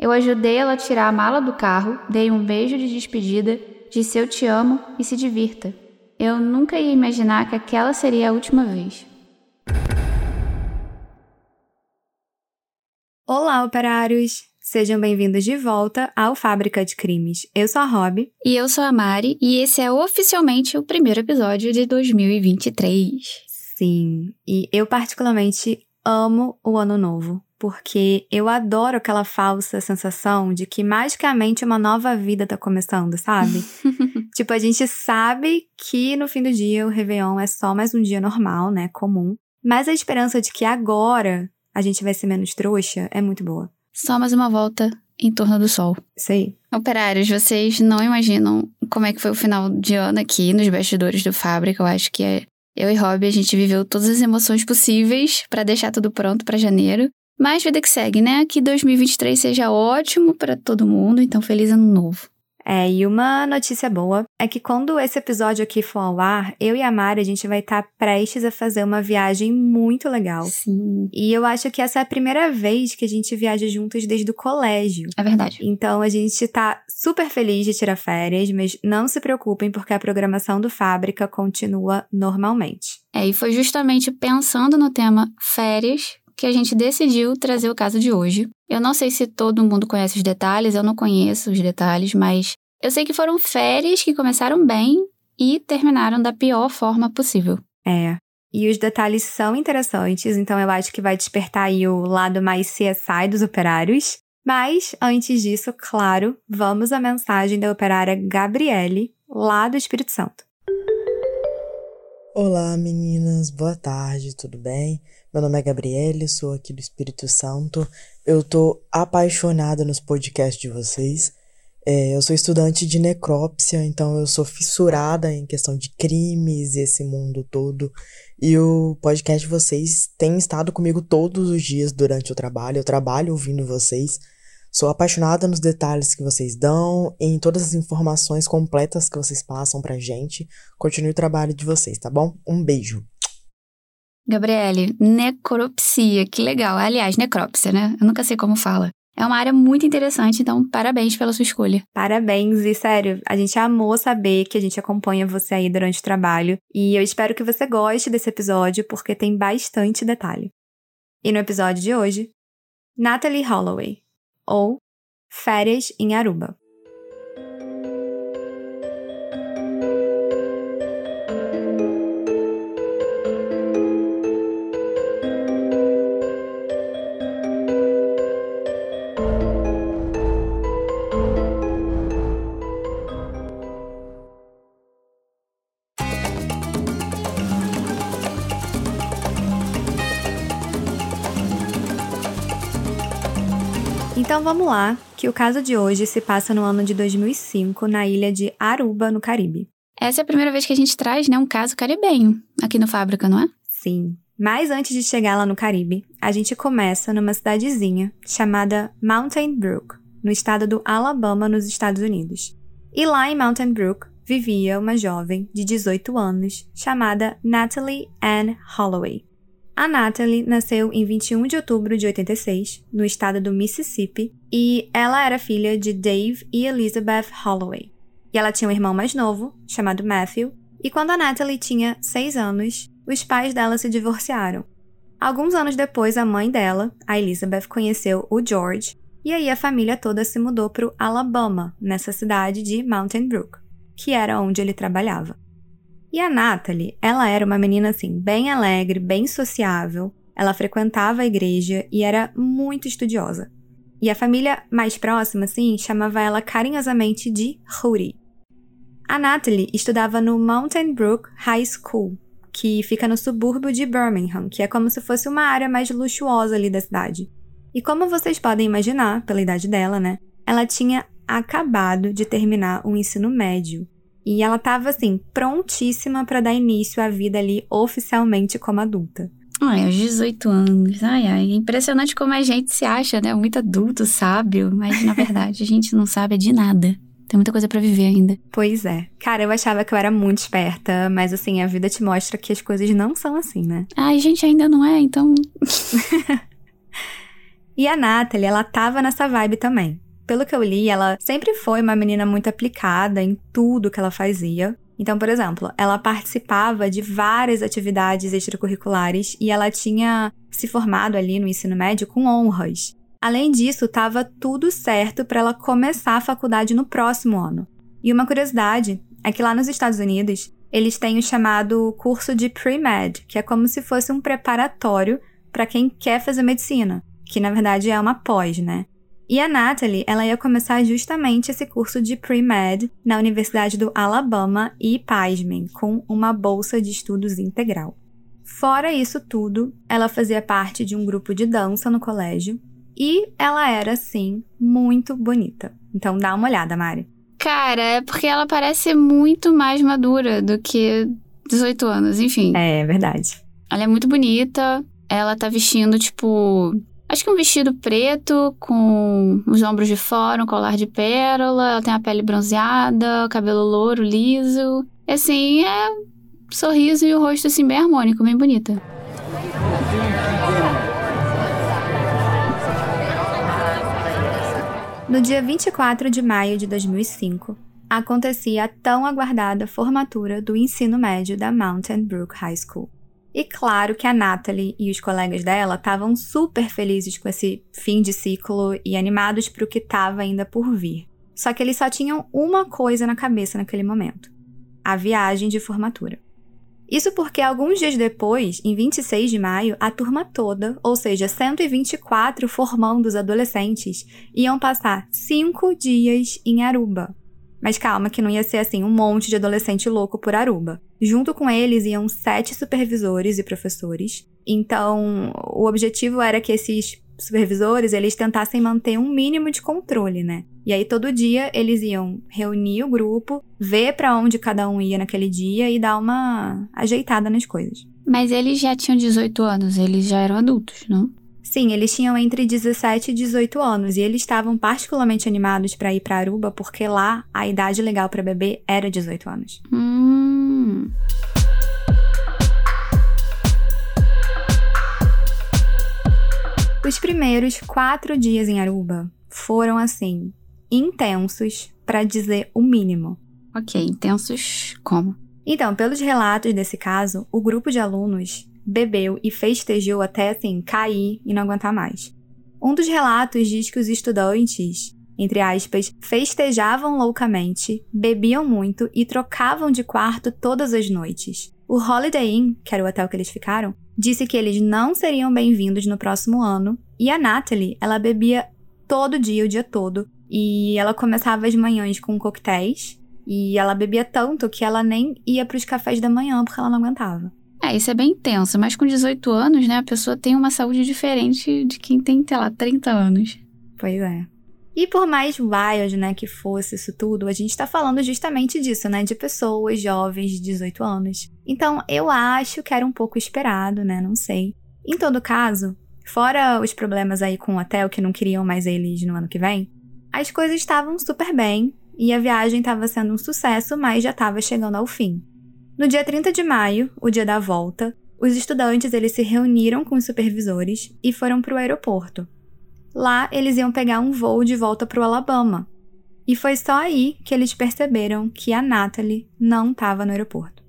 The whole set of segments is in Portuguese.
Eu ajudei ela a tirar a mala do carro, dei um beijo de despedida, disse eu te amo e se divirta. Eu nunca ia imaginar que aquela seria a última vez. Olá, operários! Sejam bem-vindos de volta ao Fábrica de Crimes. Eu sou a Rob. E eu sou a Mari, e esse é oficialmente o primeiro episódio de 2023. Sim, e eu particularmente amo o ano novo porque eu adoro aquela falsa sensação de que magicamente uma nova vida tá começando, sabe? tipo, a gente sabe que no fim do dia o Réveillon é só mais um dia normal, né? Comum. Mas a esperança de que agora a gente vai ser menos trouxa é muito boa. Só mais uma volta em torno do sol. Isso aí. Operários, vocês não imaginam como é que foi o final de ano aqui nos bastidores do Fábrica. Eu acho que é eu e Rob, a gente viveu todas as emoções possíveis para deixar tudo pronto para janeiro. Mas vida que segue, né? Que 2023 seja ótimo para todo mundo, então feliz ano novo. É, e uma notícia boa é que quando esse episódio aqui for ao ar, eu e a Mari, a gente vai estar tá prestes a fazer uma viagem muito legal. Sim. E eu acho que essa é a primeira vez que a gente viaja juntos desde o colégio. É verdade. Então a gente tá super feliz de tirar férias, mas não se preocupem porque a programação do Fábrica continua normalmente. É, e foi justamente pensando no tema férias que a gente decidiu trazer o caso de hoje. Eu não sei se todo mundo conhece os detalhes, eu não conheço os detalhes, mas eu sei que foram férias que começaram bem e terminaram da pior forma possível. É. E os detalhes são interessantes, então eu acho que vai despertar aí o lado mais CSI dos operários. Mas, antes disso, claro, vamos à mensagem da operária Gabriele, lá do Espírito Santo. Olá meninas, boa tarde, tudo bem? Meu nome é Gabriele, sou aqui do Espírito Santo. Eu tô apaixonada nos podcasts de vocês. É, eu sou estudante de necrópsia, então eu sou fissurada em questão de crimes e esse mundo todo. E o podcast de vocês tem estado comigo todos os dias durante o trabalho. Eu trabalho ouvindo vocês. Sou apaixonada nos detalhes que vocês dão, em todas as informações completas que vocês passam pra gente. Continue o trabalho de vocês, tá bom? Um beijo. Gabriele, necropsia, que legal. Aliás, necrópsia, né? Eu nunca sei como fala. É uma área muito interessante, então parabéns pela sua escolha. Parabéns, e sério, a gente amou saber que a gente acompanha você aí durante o trabalho. E eu espero que você goste desse episódio, porque tem bastante detalhe. E no episódio de hoje, Natalie Holloway, ou Férias em Aruba. Então vamos lá, que o caso de hoje se passa no ano de 2005, na ilha de Aruba, no Caribe. Essa é a primeira vez que a gente traz, né, um caso caribenho aqui no Fábrica, não é? Sim. Mas antes de chegar lá no Caribe, a gente começa numa cidadezinha chamada Mountain Brook, no estado do Alabama, nos Estados Unidos. E lá em Mountain Brook vivia uma jovem de 18 anos chamada Natalie Ann Holloway. A Natalie nasceu em 21 de outubro de 86, no estado do Mississippi, e ela era filha de Dave e Elizabeth Holloway. E ela tinha um irmão mais novo, chamado Matthew, e quando a Natalie tinha 6 anos, os pais dela se divorciaram. Alguns anos depois, a mãe dela, a Elizabeth, conheceu o George, e aí a família toda se mudou para o Alabama, nessa cidade de Mountain Brook, que era onde ele trabalhava. E a Natalie, ela era uma menina assim, bem alegre, bem sociável. Ela frequentava a igreja e era muito estudiosa. E a família mais próxima, assim, chamava ela carinhosamente de Rudy. A Natalie estudava no Mountain Brook High School, que fica no subúrbio de Birmingham, que é como se fosse uma área mais luxuosa ali da cidade. E como vocês podem imaginar, pela idade dela, né? Ela tinha acabado de terminar o ensino médio. E ela estava assim, prontíssima para dar início à vida ali oficialmente como adulta. Ai, aos 18 anos. Ai, ai. Impressionante como a gente se acha, né? Muito adulto, sábio. Mas na verdade a gente não sabe de nada. Tem muita coisa para viver ainda. Pois é. Cara, eu achava que eu era muito esperta, mas assim, a vida te mostra que as coisas não são assim, né? Ai, gente ainda não é, então. E a Natalie, ela tava nessa vibe também. Pelo que eu li, ela sempre foi uma menina muito aplicada em tudo que ela fazia. Então, por exemplo, ela participava de várias atividades extracurriculares e ela tinha se formado ali no ensino médio com honras. Além disso, estava tudo certo para ela começar a faculdade no próximo ano. E uma curiosidade é que lá nos Estados Unidos, eles têm o chamado curso de pre-med, que é como se fosse um preparatório para quem quer fazer medicina, que na verdade é uma pós, né? E a Natalie, ela ia começar justamente esse curso de pre-med na Universidade do Alabama e, pasmem, com uma bolsa de estudos integral. Fora isso tudo, ela fazia parte de um grupo de dança no colégio e ela era, sim, muito bonita. Então dá uma olhada, Mari. Cara, é porque ela parece muito mais madura do que 18 anos, enfim. É, verdade. Ela é muito bonita, ela tá vestindo, tipo, Acho que um vestido preto com os ombros de fora, um colar de pérola, ela tem a pele bronzeada, cabelo louro, liso. E assim, é sorriso e o rosto assim bem harmônico, bem bonita. No dia 24 de maio de 2005, acontecia a tão aguardada formatura do ensino médio da Mountain Brook High School. E claro que a Natalie e os colegas dela estavam super felizes com esse fim de ciclo e animados para o que estava ainda por vir. Só que eles só tinham uma coisa na cabeça naquele momento: a viagem de formatura. Isso porque alguns dias depois, em 26 de maio, a turma toda, ou seja, 124 formandos adolescentes, iam passar cinco dias em Aruba, mas calma, que não ia ser assim um monte de adolescente louco por Aruba. Junto com eles iam sete supervisores e professores. Então, o objetivo era que esses supervisores eles tentassem manter um mínimo de controle, né? E aí todo dia eles iam reunir o grupo, ver para onde cada um ia naquele dia e dar uma ajeitada nas coisas. Mas eles já tinham 18 anos, eles já eram adultos, não? Sim, eles tinham entre 17 e 18 anos e eles estavam particularmente animados para ir para Aruba porque lá a idade legal para bebê era 18 anos. Hum. Os primeiros quatro dias em Aruba foram assim intensos, para dizer o mínimo. Ok, intensos como? Então, pelos relatos desse caso, o grupo de alunos bebeu e festejou até assim cair e não aguentar mais. Um dos relatos diz que os estudantes, entre aspas, festejavam loucamente, bebiam muito e trocavam de quarto todas as noites. O Holiday Inn, que era o hotel que eles ficaram, disse que eles não seriam bem-vindos no próximo ano, e a Natalie, ela bebia todo dia, o dia todo, e ela começava as manhãs com coquetéis, e ela bebia tanto que ela nem ia para os cafés da manhã porque ela não aguentava. É, isso é bem intenso, mas com 18 anos, né, a pessoa tem uma saúde diferente de quem tem, sei lá, 30 anos. Pois é. E por mais wild, né, que fosse isso tudo, a gente tá falando justamente disso, né, de pessoas jovens de 18 anos. Então, eu acho que era um pouco esperado, né, não sei. Em todo caso, fora os problemas aí com o hotel que não queriam mais eles no ano que vem, as coisas estavam super bem e a viagem estava sendo um sucesso, mas já estava chegando ao fim. No dia 30 de maio, o dia da volta, os estudantes eles se reuniram com os supervisores e foram para o aeroporto. Lá, eles iam pegar um voo de volta para o Alabama. E foi só aí que eles perceberam que a Natalie não estava no aeroporto.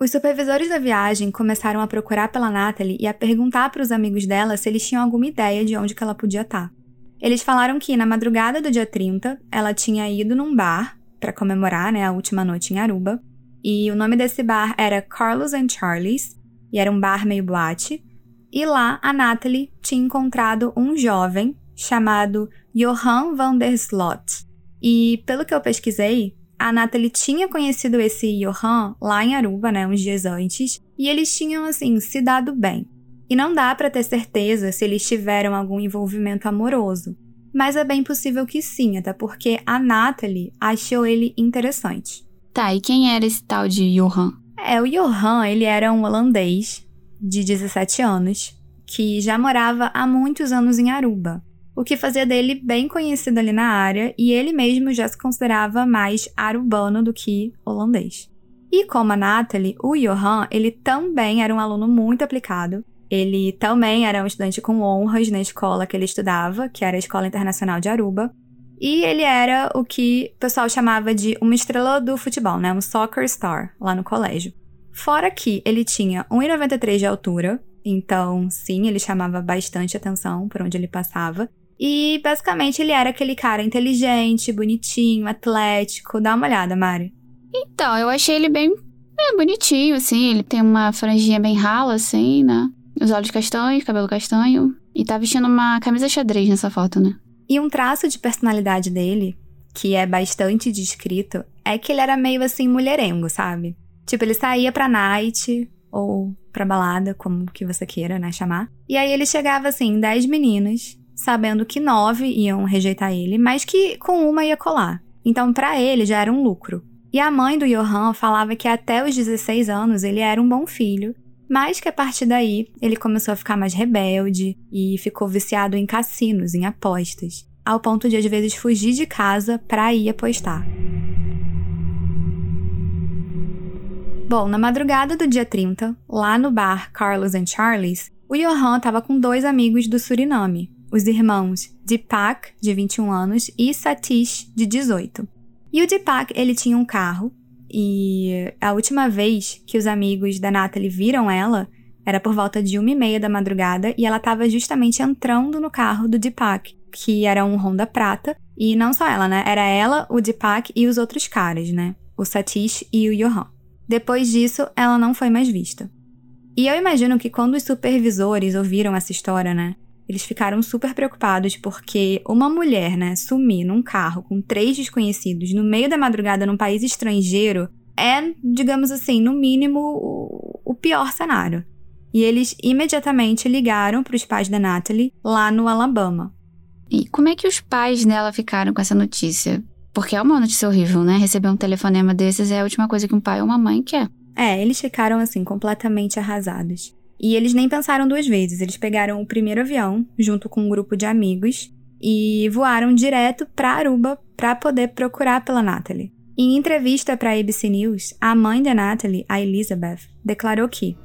Os supervisores da viagem começaram a procurar pela Natalie e a perguntar para os amigos dela se eles tinham alguma ideia de onde ela podia estar. Tá. Eles falaram que na madrugada do dia 30, ela tinha ido num bar para comemorar né, a última noite em Aruba. E o nome desse bar era Carlos and Charlie's, e era um bar meio boate. E lá a Natalie tinha encontrado um jovem chamado Johan van der Slot. E pelo que eu pesquisei, a Natalie tinha conhecido esse Johan lá em Aruba, né, uns dias antes, e eles tinham assim se dado bem. E não dá para ter certeza se eles tiveram algum envolvimento amoroso, mas é bem possível que sim, até porque a Natalie achou ele interessante. Tá, e quem era esse tal de Johan? É, o Johan, ele era um holandês de 17 anos, que já morava há muitos anos em Aruba, o que fazia dele bem conhecido ali na área, e ele mesmo já se considerava mais arubano do que holandês. E como a Natalie, o Johan, ele também era um aluno muito aplicado, Ele também era um estudante com honras na escola que ele estudava, que era a Escola Internacional de Aruba. E ele era o que o pessoal chamava de uma estrela do futebol, né? Um soccer star lá no colégio. Fora que ele tinha 1,93 de altura, então sim, ele chamava bastante atenção por onde ele passava. E basicamente ele era aquele cara inteligente, bonitinho, atlético. Dá uma olhada, Mari. Então, eu achei ele bem é, bonitinho, assim. Ele tem uma franjinha bem rala, assim, né? Os olhos castanhos, cabelo castanho. E tá vestindo uma camisa xadrez nessa foto, né? E um traço de personalidade dele, que é bastante descrito, é que ele era meio assim mulherengo, sabe? Tipo, ele saía pra night ou pra balada, como que você queira, né, chamar. E aí ele chegava assim, dez meninas, sabendo que nove iam rejeitar ele, mas que com uma ia colar. Então, para ele já era um lucro. E a mãe do Johan falava que até os 16 anos ele era um bom filho, mas que a partir daí ele começou a ficar mais rebelde e ficou viciado em cassinos, em apostas, ao ponto de às vezes fugir de casa para ir apostar. Bom, na madrugada do dia 30, lá no bar Carlos and Charlie's, o Johan estava com dois amigos do Suriname, os irmãos Deepak, de 21 anos, e Satish, de 18. E o Deepak, ele tinha um carro, e a última vez que os amigos da Natalie viram ela era por volta de uma e meia da madrugada, e ela estava justamente entrando no carro do Deepak, que era um Honda prata, e não só ela, né? Era ela, o Deepak e os outros caras, né? O Satish e o Johan. Depois disso, ela não foi mais vista. E eu imagino que quando os supervisores ouviram essa história, né? Eles ficaram super preocupados porque uma mulher, né, sumir num carro com três desconhecidos no meio da madrugada num país estrangeiro é, digamos assim, no mínimo o pior cenário. E eles imediatamente ligaram para os pais da Natalie lá no Alabama. E como é que os pais dela ficaram com essa notícia? Porque é uma notícia horrível, né? Receber um telefonema desses é a última coisa que um pai ou uma mãe quer. É, eles ficaram assim completamente arrasados. E eles nem pensaram duas vezes, eles pegaram o primeiro avião, junto com um grupo de amigos, e voaram direto para Aruba para poder procurar pela Natalie. Em entrevista para a ABC News, a mãe da Natalie, a Elizabeth, declarou que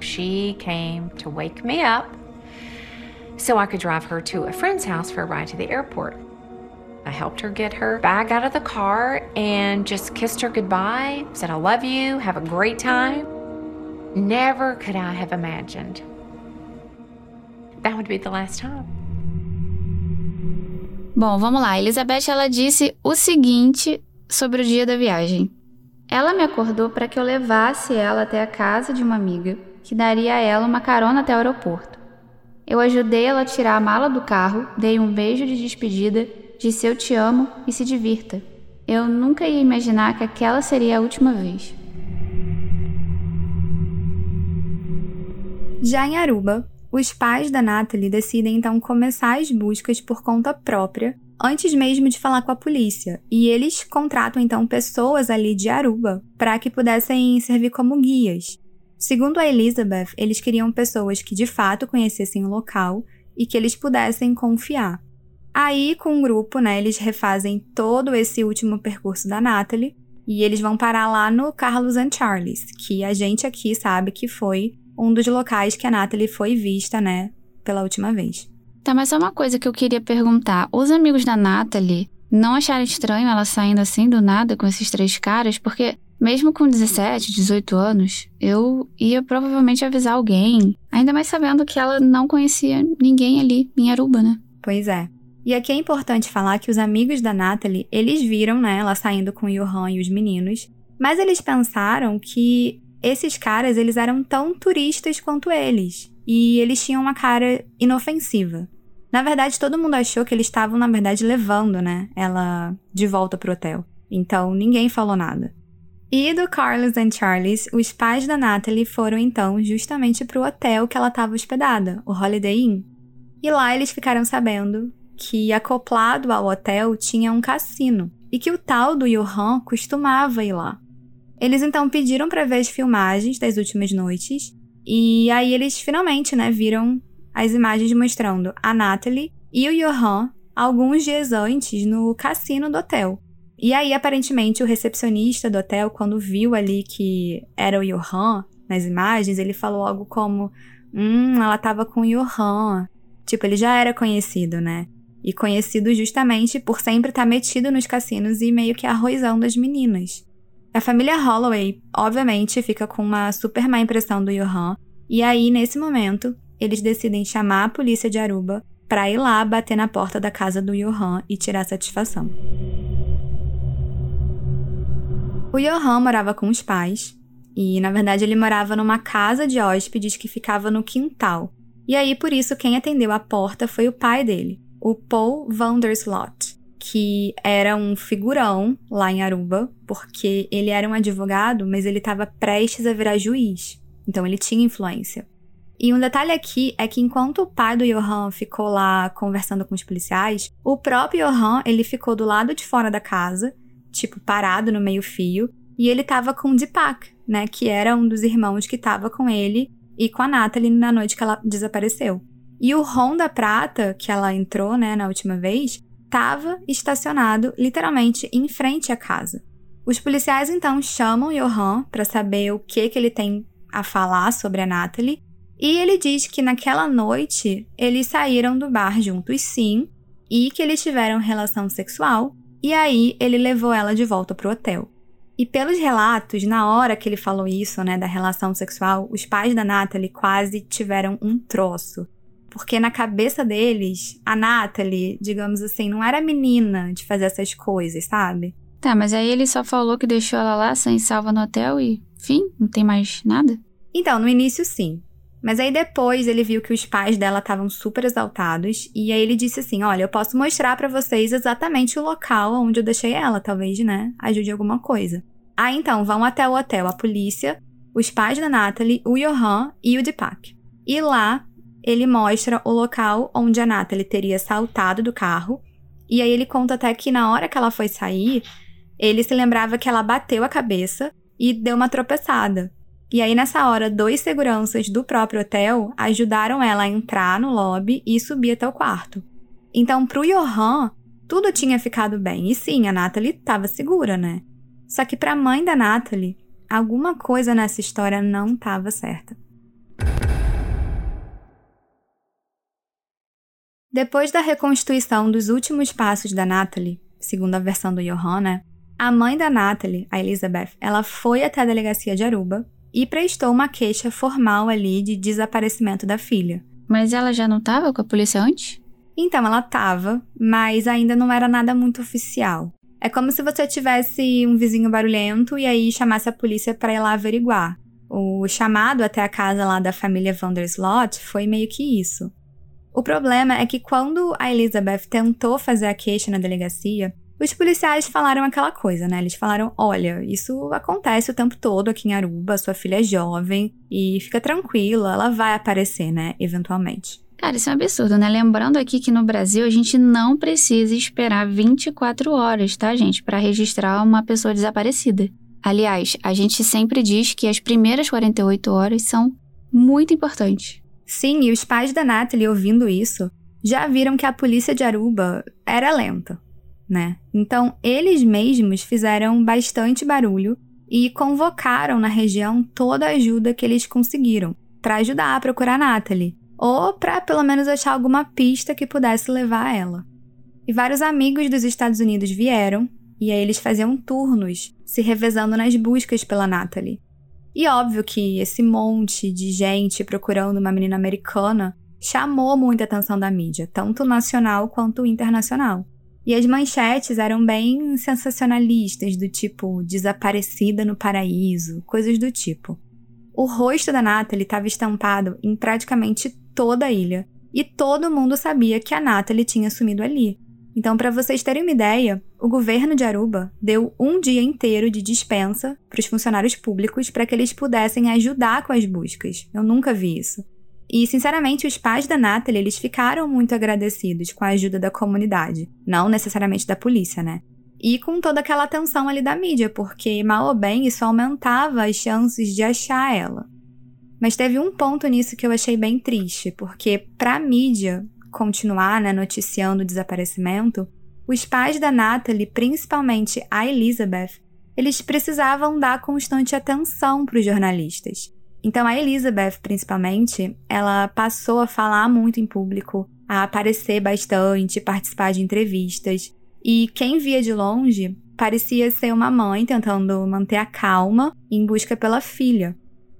She came to wake me up so I could drive her to a friend's house for a ride to the airport. I helped her get her bag out of the car and just kissed her goodbye, said I love you, have a great time. Never could I have imagined that would be the last time. Bom, vamos lá. Elizabeth ela disse o seguinte sobre o dia da viagem. Ela me acordou para que eu levasse ela até a casa de uma amiga, que daria a ela uma carona até o aeroporto. Eu ajudei ela a tirar a mala do carro, dei um beijo de despedida, disse eu te amo e se divirta. Eu nunca ia imaginar que aquela seria a última vez. Já em Aruba, os pais da Natalie decidem então começar as buscas por conta própria, antes mesmo de falar com a polícia, e eles contratam então pessoas ali de Aruba para que pudessem servir como guias. Segundo a Elizabeth, eles queriam pessoas que de fato conhecessem o local e que eles pudessem confiar. Aí, com o grupo, né, eles refazem todo esse último percurso da Natalie e eles vão parar lá no Carlos and Charles, que a gente aqui sabe que foi um dos locais que a Natalie foi vista, né, pela última vez. Tá, mas só uma coisa que eu queria perguntar. Os amigos da Natalie não acharam estranho ela saindo assim do nada com esses três caras? Porque mesmo com 17, 18 anos, eu ia provavelmente avisar alguém. Ainda mais sabendo que ela não conhecia ninguém ali em Aruba, né? Pois é. E aqui é importante falar que os amigos da Natalie, eles viram, né, ela saindo com o Johan e os meninos, mas eles pensaram que esses caras, eles eram tão turistas quanto eles. E eles tinham uma cara inofensiva. Na verdade, todo mundo achou que eles estavam, na verdade, levando, né, ela de volta pro hotel. Então, ninguém falou nada. E do Carlos and Charles, os pais da Natalie foram então justamente pro hotel que ela estava hospedada, o Holiday Inn. E lá eles ficaram sabendo que acoplado ao hotel tinha um cassino e que o tal do Johan costumava ir lá. Eles então pediram para ver as filmagens das últimas noites e aí eles finalmente, né, viram as imagens mostrando a Natalie e o Johan alguns dias antes no cassino do hotel. E aí, aparentemente, o recepcionista do hotel, quando viu ali que era o Johan nas imagens, ele falou algo como: hum, ela tava com o Johan. Tipo, ele já era conhecido, né? E conhecido justamente por sempre estar tá metido nos cassinos e meio que arrozão das meninas. A família Holloway, obviamente, fica com uma super má impressão do Johan, e aí, nesse momento, eles decidem chamar a polícia de Aruba para ir lá bater na porta da casa do Johan e tirar satisfação. O Johan morava com os pais, e na verdade ele morava numa casa de hóspedes que ficava no quintal. E aí por isso quem atendeu a porta foi o pai dele, o Paul Vanderslot, que era um figurão lá em Aruba, porque ele era um advogado, mas ele estava prestes a virar juiz. Então ele tinha influência. E um detalhe aqui é que enquanto o pai do Johan ficou lá conversando com os policiais, o próprio Johan, ele ficou do lado de fora da casa, tipo parado no meio-fio, e ele tava com o Deepak, né, que era um dos irmãos que tava com ele e com a Natalie na noite que ela desapareceu. E o Honda Prata, que ela entrou, né, na última vez, estava estacionado literalmente em frente à casa. Os policiais então chamam Johan para saber o que que ele tem a falar sobre a Natalie e ele diz que naquela noite eles saíram do bar juntos sim, e que eles tiveram relação sexual, e aí ele levou ela de volta pro hotel. E pelos relatos, na hora que ele falou isso, né, da relação sexual, os pais da Natalie quase tiveram um troço. Porque na cabeça deles, a Natalie, digamos assim, não era menina de fazer essas coisas, sabe? Tá, mas aí ele só falou que deixou ela lá sem salva no hotel e, fim, não tem mais nada? Então, no início sim. Mas aí depois ele viu que os pais dela estavam super exaltados e aí ele disse assim: "Olha, eu posso mostrar para vocês exatamente o local onde eu deixei ela, talvez, né, ajude alguma coisa". Aí então, vão até o hotel a polícia, os pais da Natalie, o Johan e o Deepak. E lá ele mostra o local onde a Natalie teria saltado do carro. E aí ele conta até que na hora que ela foi sair, ele se lembrava que ela bateu a cabeça e deu uma tropeçada. E aí, nessa hora, dois seguranças do próprio hotel ajudaram ela a entrar no lobby e subir até o quarto. Então, pro Johan, tudo tinha ficado bem. E sim, a Natalie estava segura, né? Só que pra mãe da Natalie, alguma coisa nessa história não estava certa. Depois da reconstituição dos últimos passos da Natalie, segundo a versão do Johan, né? A mãe da Natalie, a Elizabeth, ela foi até a delegacia de Aruba e prestou uma queixa formal ali de desaparecimento da filha. Mas ela já não estava com a polícia antes? Então, ela estava, mas ainda não era nada muito oficial. É como se você tivesse um vizinho barulhento e aí chamasse a polícia para ir lá averiguar. O chamado até a casa lá da família Vanderslot foi meio que isso. O problema é que quando a Elizabeth tentou fazer a queixa na delegacia, os policiais falaram aquela coisa, né? Eles falaram: olha, isso acontece o tempo todo aqui em Aruba, sua filha é jovem e fica tranquila, ela vai aparecer, né? Eventualmente. Cara, isso é um absurdo, né? Lembrando aqui que no Brasil a gente não precisa esperar 24 horas, tá, gente, para registrar uma pessoa desaparecida. Aliás, a gente sempre diz que as primeiras 48 horas são muito importantes. Sim, e os pais da Natalie ouvindo isso já viram que a polícia de Aruba era lenta né? Então, eles mesmos fizeram bastante barulho e convocaram na região toda a ajuda que eles conseguiram para ajudar a procurar Natalie, ou para pelo menos achar alguma pista que pudesse levar a ela. E vários amigos dos Estados Unidos vieram, e aí eles faziam turnos, se revezando nas buscas pela Natalie. E óbvio que esse monte de gente procurando uma menina americana chamou muita atenção da mídia, tanto nacional quanto internacional. E as manchetes eram bem sensacionalistas, do tipo desaparecida no paraíso, coisas do tipo. O rosto da Natalie estava estampado em praticamente toda a ilha, e todo mundo sabia que a Natalie tinha sumido ali. Então, para vocês terem uma ideia, o governo de Aruba deu um dia inteiro de dispensa para os funcionários públicos para que eles pudessem ajudar com as buscas. Eu nunca vi isso. E, sinceramente, os pais da Natalie, eles ficaram muito agradecidos com a ajuda da comunidade. Não necessariamente da polícia, né? E com toda aquela atenção ali da mídia, porque, mal ou bem, isso aumentava as chances de achar ela. Mas teve um ponto nisso que eu achei bem triste, porque pra mídia continuar né, noticiando o desaparecimento, os pais da Natalie, principalmente a Elizabeth, eles precisavam dar constante atenção para os jornalistas. Então a Elizabeth, principalmente, ela passou a falar muito em público, a aparecer bastante, participar de entrevistas. E quem via de longe parecia ser uma mãe tentando manter a calma em busca pela filha.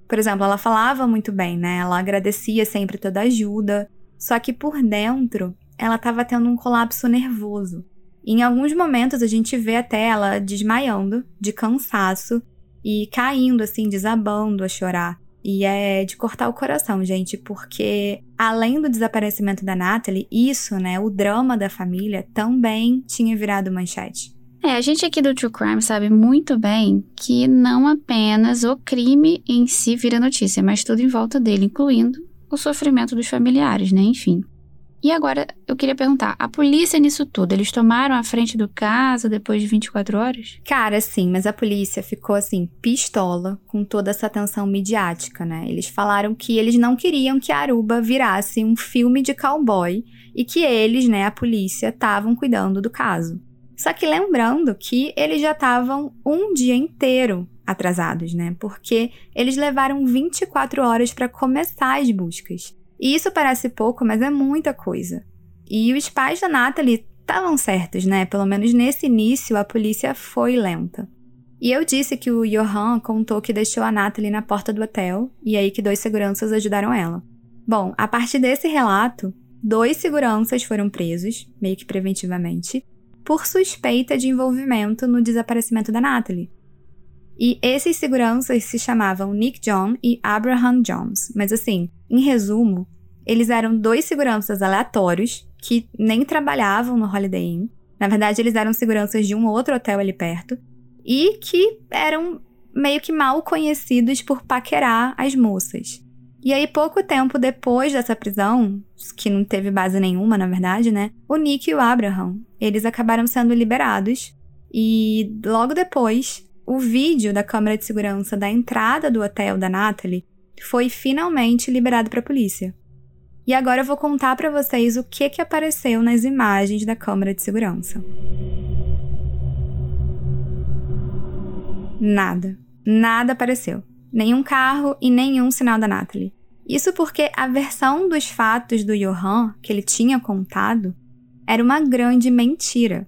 Por exemplo, ela falava muito bem, né? Ela agradecia sempre toda a ajuda, só que por dentro ela estava tendo um colapso nervoso. Em alguns momentos a gente vê até ela desmaiando de cansaço e caindo assim, desabando a chorar. E é de cortar o coração, gente, porque além do desaparecimento da Natalie, isso, né, o drama da família também tinha virado manchete. É, a gente aqui do True Crime sabe muito bem que não apenas o crime em si vira notícia, mas tudo em volta dele, incluindo o sofrimento dos familiares, né? Enfim. E agora, eu queria perguntar, a polícia nisso tudo, eles tomaram a frente do caso depois de 24 horas? Cara, sim, mas a polícia ficou assim, pistola com toda essa atenção midiática, né? Eles falaram que eles não queriam que Aruba virasse um filme de cowboy e que eles, né, a polícia, estavam cuidando do caso. Só que lembrando que eles já estavam um dia inteiro atrasados, né? Porque eles levaram 24 horas para começar as buscas. E isso parece pouco, mas é muita coisa. E os pais da Natalie estavam certos, né? Pelo menos nesse início a polícia foi lenta. E eu disse que o Johan contou que deixou a Natalie na porta do hotel e aí que dois seguranças ajudaram ela. Bom, a partir desse relato, dois seguranças foram presos, meio que preventivamente, por suspeita de envolvimento no desaparecimento da Natalie. E esses seguranças se chamavam Nick John e Abraham Jones. Mas assim, em resumo, eles eram dois seguranças aleatórios que nem trabalhavam no Holiday Inn. Na verdade, eles eram seguranças de um outro hotel ali perto e que eram meio que mal conhecidos por paquerar as moças. E aí, pouco tempo depois dessa prisão, que não teve base nenhuma, na verdade, né? O Nick e o Abraham, eles acabaram sendo liberados. E logo depois, o vídeo da câmera de segurança da entrada do hotel da Natalie foi finalmente liberado para a polícia. E agora eu vou contar para vocês o que que apareceu nas imagens da câmera de segurança. Nada. Nada apareceu nenhum carro e nenhum sinal da Natalie. Isso porque a versão dos fatos do Johan que ele tinha contado era uma grande mentira.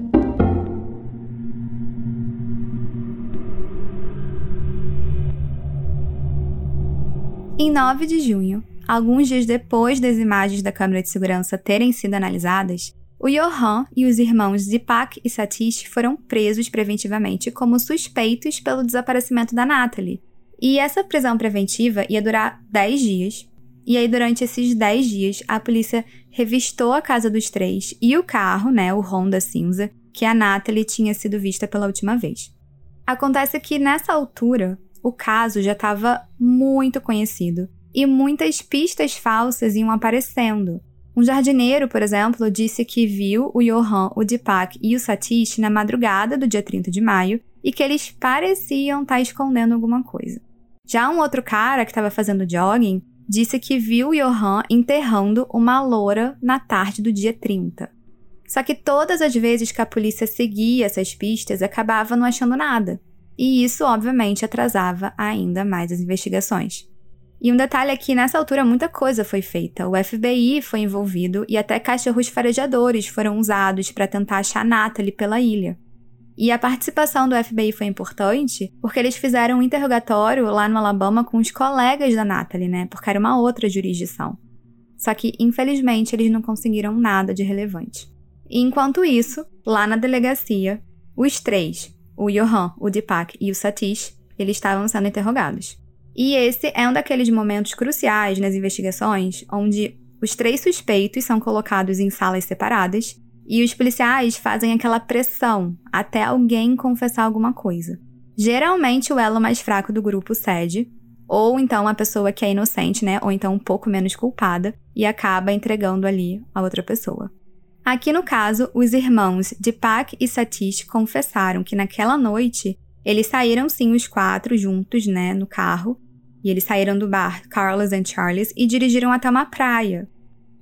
Em 9 de junho, alguns dias depois das imagens da câmera de segurança terem sido analisadas, o Johan e os irmãos Zipak e Satish foram presos preventivamente como suspeitos pelo desaparecimento da Natalie. E essa prisão preventiva ia durar 10 dias. E aí, durante esses 10 dias, a polícia revistou a casa dos três e o carro, né, o Honda cinza, que a Natalie tinha sido vista pela última vez. Acontece que nessa altura, o caso já estava muito conhecido e muitas pistas falsas iam aparecendo. Um jardineiro, por exemplo, disse que viu o Johan, o Deepak e o Satish na madrugada do dia 30 de maio e que eles pareciam estar tá escondendo alguma coisa. Já um outro cara que estava fazendo jogging disse que viu o Johan enterrando uma loura na tarde do dia 30. Só que todas as vezes que a polícia seguia essas pistas, acabava não achando nada. E isso, obviamente, atrasava ainda mais as investigações. E um detalhe é que nessa altura muita coisa foi feita. O FBI foi envolvido e até cachorros farejadores foram usados para tentar achar Natalie pela ilha. E a participação do FBI foi importante porque eles fizeram um interrogatório lá no Alabama com os colegas da Natalie, né? Porque era uma outra jurisdição. Só que, infelizmente, eles não conseguiram nada de relevante. E enquanto isso, lá na delegacia, os três, o Johan, o Deepak e o Satish, eles estavam sendo interrogados. E esse é um daqueles momentos cruciais nas investigações onde os três suspeitos são colocados em salas separadas e os policiais fazem aquela pressão até alguém confessar alguma coisa. Geralmente o elo mais fraco do grupo cede, ou então a pessoa que é inocente, né, ou então um pouco menos culpada e acaba entregando ali a outra pessoa. Aqui no caso, os irmãos Deepak e Satish confessaram que naquela noite eles saíram sim os quatro juntos, né, no carro, e eles saíram do bar Carlos and Charles e dirigiram até uma praia.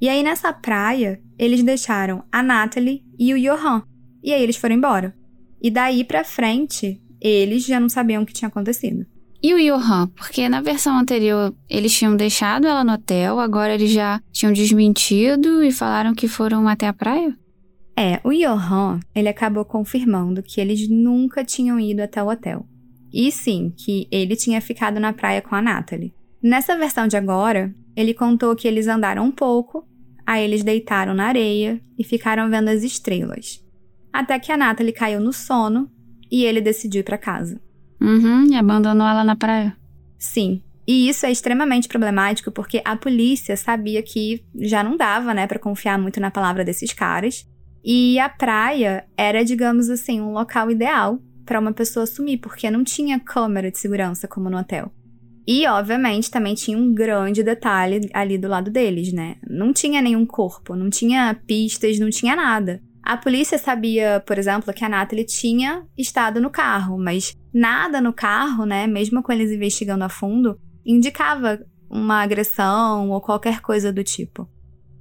E aí nessa praia, eles deixaram a Natalie e o Johan. E aí eles foram embora. E daí pra frente, eles já não sabiam o que tinha acontecido. E o Johan? Porque na versão anterior eles tinham deixado ela no hotel, agora eles já tinham desmentido e falaram que foram até a praia? É, o Johan, ele acabou confirmando que eles nunca tinham ido até o hotel. E sim, que ele tinha ficado na praia com a Natalie. Nessa versão de agora, ele contou que eles andaram um pouco, aí eles deitaram na areia e ficaram vendo as estrelas. Até que a Natalie caiu no sono e ele decidiu ir para casa. Uhum, e abandonou ela na praia. Sim. E isso é extremamente problemático porque a polícia sabia que já não dava, né, para confiar muito na palavra desses caras e a praia era, digamos assim, um local ideal para uma pessoa sumir, porque não tinha câmera de segurança como no hotel. E, obviamente, também tinha um grande detalhe ali do lado deles, né? Não tinha nenhum corpo, não tinha pistas, não tinha nada. A polícia sabia, por exemplo, que a Natalie tinha estado no carro, mas nada no carro, né, mesmo com eles investigando a fundo, indicava uma agressão ou qualquer coisa do tipo.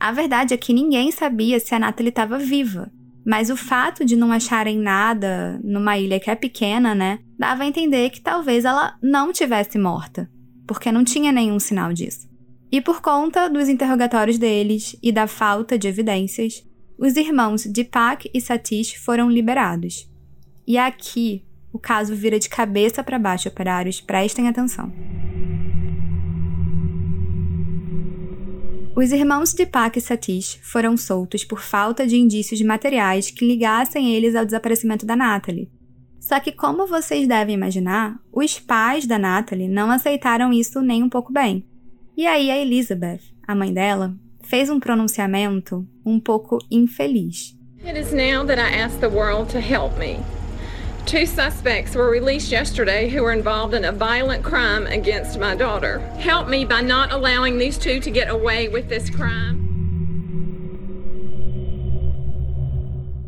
A verdade é que ninguém sabia se a Natalie estava viva. Mas o fato de não acharem nada numa ilha que é pequena, né, dava a entender que talvez ela não tivesse morta, porque não tinha nenhum sinal disso. E por conta dos interrogatórios deles e da falta de evidências, os irmãos Deepak e Satish foram liberados. E aqui o caso vira de cabeça para baixo, operários, prestem atenção. Os irmãos Deepak e Satish foram soltos por falta de indícios materiais que ligassem eles ao desaparecimento da Natalie. Só que, como vocês devem imaginar, os pais da Natalie não aceitaram isso nem um pouco bem. E aí a Elizabeth, a mãe dela, fez um pronunciamento um pouco infeliz. It is now that I ask the world to help me. Two suspects were released yesterday who were involved in a violent crime against my daughter. Help me by not allowing these two to get away with this crime.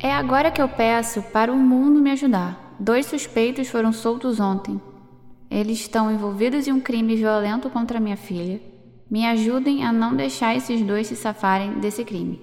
É agora que eu peço para o mundo me ajudar. Dois suspeitos foram soltos ontem. Eles estão envolvidos em um crime violento contra minha filha. Me ajudem a não deixar esses dois se safarem desse crime.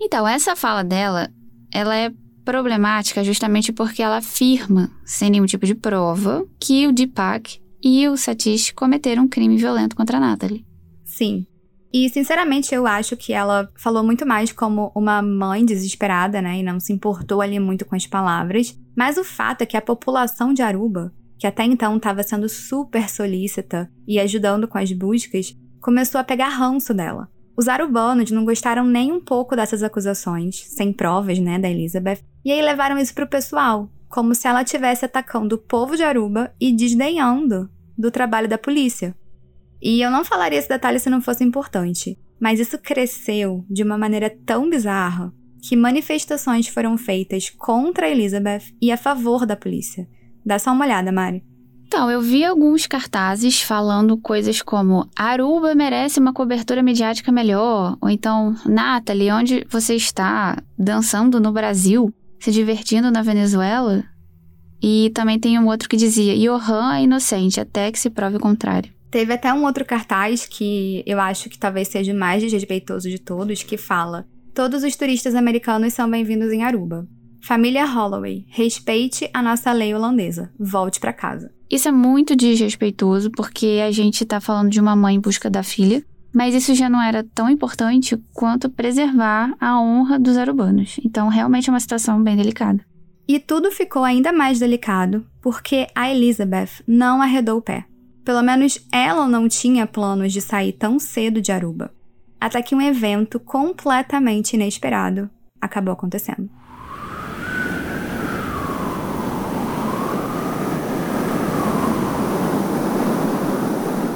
Então, essa fala dela, ela é problemática justamente porque ela afirma, sem nenhum tipo de prova, que o Deepak e o Satish cometeram um crime violento contra a Natalie. Sim. E, sinceramente, eu acho que ela falou muito mais como uma mãe desesperada, né? E não se importou ali muito com as palavras. Mas o fato é que a população de Aruba, que até então estava sendo super solícita e ajudando com as buscas, começou a pegar ranço dela. Os arubanos não gostaram nem um pouco dessas acusações, sem provas, né, da Elizabeth, e aí levaram isso pro pessoal, como se ela estivesse atacando o povo de Aruba e desdenhando do trabalho da polícia. E eu não falaria esse detalhe se não fosse importante, mas isso cresceu de uma maneira tão bizarra que manifestações foram feitas contra Elizabeth e a favor da polícia. Dá só uma olhada, Mari. Então, eu vi alguns cartazes falando coisas como Aruba merece uma cobertura mediática melhor, ou então, Nathalie, onde você está dançando no Brasil, se divertindo na Venezuela? E também tem um outro que dizia Johan é inocente, até que se prove o contrário. Teve até um outro cartaz que eu acho que talvez seja o mais desrespeitoso de todos, que fala: Todos os turistas americanos são bem-vindos em Aruba. Família Holloway, respeite a nossa lei holandesa. Volte para casa. Isso é muito desrespeitoso porque a gente tá falando de uma mãe em busca da filha, mas isso já não era tão importante quanto preservar a honra dos arubanos. Então, realmente é uma situação bem delicada. E tudo ficou ainda mais delicado porque a Elizabeth não arredou o pé. Pelo menos ela não tinha planos de sair tão cedo de Aruba. Até que um evento completamente inesperado acabou acontecendo.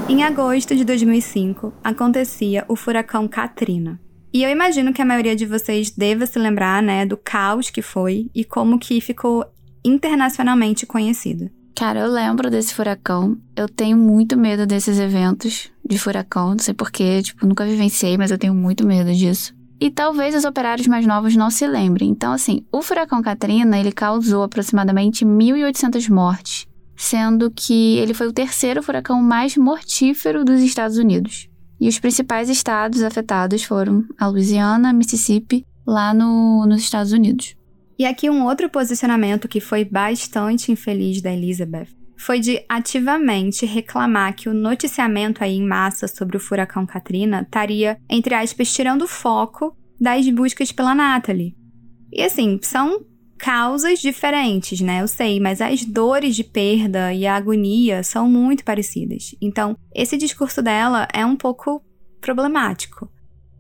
Em agosto de 2005, acontecia o furacão Katrina. E eu imagino que a maioria de vocês deva se lembrar, né, do caos que foi e como que ficou internacionalmente conhecido. Cara, eu lembro desse furacão. Eu tenho muito medo desses eventos de furacão. Não sei porquê, tipo, nunca vivenciei, mas eu tenho muito medo disso. E talvez os operários mais novos não se lembrem. Então, assim, o furacão Katrina, ele causou aproximadamente 1.800 mortes sendo que ele foi o terceiro furacão mais mortífero dos Estados Unidos. E os principais estados afetados foram a Louisiana, Mississippi, lá no, nos Estados Unidos. E aqui um outro posicionamento que foi bastante infeliz da Elizabeth foi de ativamente reclamar que o noticiamento aí em massa sobre o furacão Katrina estaria, entre aspas, tirando o foco das buscas pela Natalie. E assim, são causas diferentes, né? Eu sei, mas as dores de perda e a agonia são muito parecidas. Então, esse discurso dela é um pouco problemático.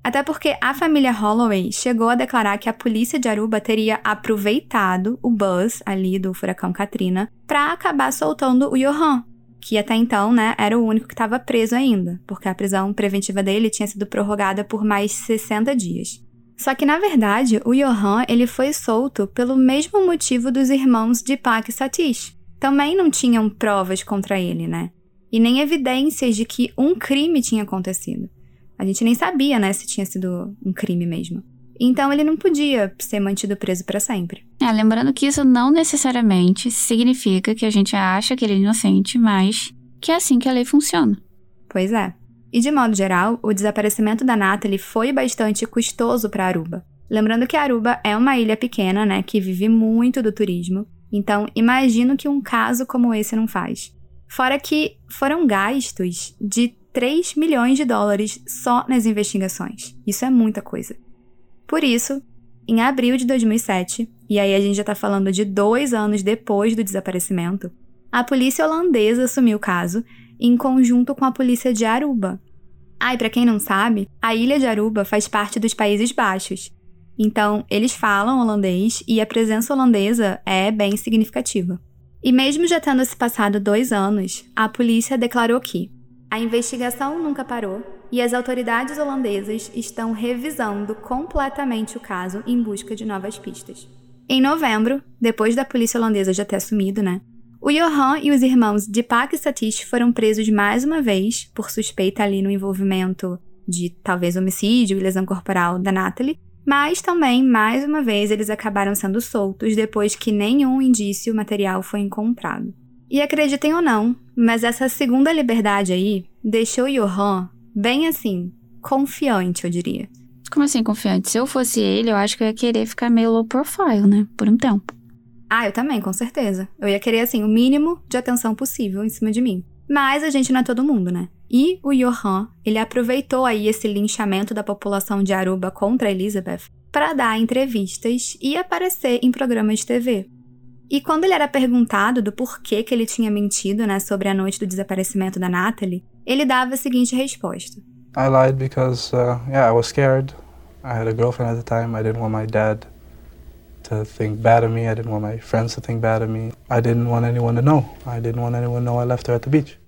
Até porque a família Holloway chegou a declarar que a polícia de Aruba teria aproveitado o buzz ali do furacão Katrina para acabar soltando o Johan, que até então, né, era o único que estava preso ainda, porque a prisão preventiva dele tinha sido prorrogada por mais 60 dias. Só que na verdade, o Johan ele foi solto pelo mesmo motivo dos irmãos de Pak e Satish. Também não tinham provas contra ele, né? E nem evidências de que um crime tinha acontecido. A gente nem sabia, né, se tinha sido um crime mesmo. Então ele não podia ser mantido preso para sempre. É, lembrando que isso não necessariamente significa que a gente acha que ele é inocente, mas que é assim que a lei funciona. Pois é. E de modo geral, o desaparecimento da Natalie foi bastante custoso para Aruba. Lembrando que Aruba é uma ilha pequena, né, que vive muito do turismo. Então, imagino que um caso como esse não faz. Fora que foram gastos de 3 milhões de dólares só nas investigações. Isso é muita coisa. Por isso, em abril de 2007, e aí a gente já está falando de dois anos depois do desaparecimento, a polícia holandesa assumiu o caso em conjunto com a polícia de Aruba. Ah, e para quem não sabe, a ilha de Aruba faz parte dos Países Baixos. Então, eles falam holandês e a presença holandesa é bem significativa. E mesmo já tendo se passado dois anos, a polícia declarou que a investigação nunca parou e as autoridades holandesas estão revisando completamente o caso em busca de novas pistas. Em novembro, depois da polícia holandesa já ter assumido, né, o Johan e os irmãos Deepak e Satish foram presos mais uma vez por suspeita ali no envolvimento de talvez homicídio e lesão corporal da Natalie, mas também, mais uma vez, eles acabaram sendo soltos depois que nenhum indício material foi encontrado. E acreditem ou não, mas essa segunda liberdade aí deixou Johan bem assim, confiante, eu diria. Como assim confiante? Se eu fosse ele, eu acho que eu ia querer ficar meio low profile, né? Por um tempo. Ah, eu também, com certeza. Eu ia querer, assim, o mínimo de atenção possível em cima de mim. Mas a gente não é todo mundo, né? E o Johan, ele aproveitou aí esse linchamento da população de Aruba contra Elizabeth para dar entrevistas e aparecer em programas de TV. E quando ele era perguntado do porquê que ele tinha mentido, né, sobre a noite do desaparecimento da Natalie, ele dava a seguinte resposta: I lied because, uh, yeah, I was scared. I had a girlfriend at the time. I didn't want my dad to think bad of me. I didn't want my friends to think bad of me. I didn't want anyone to know. I didn't want anyone to know I left her at the beach.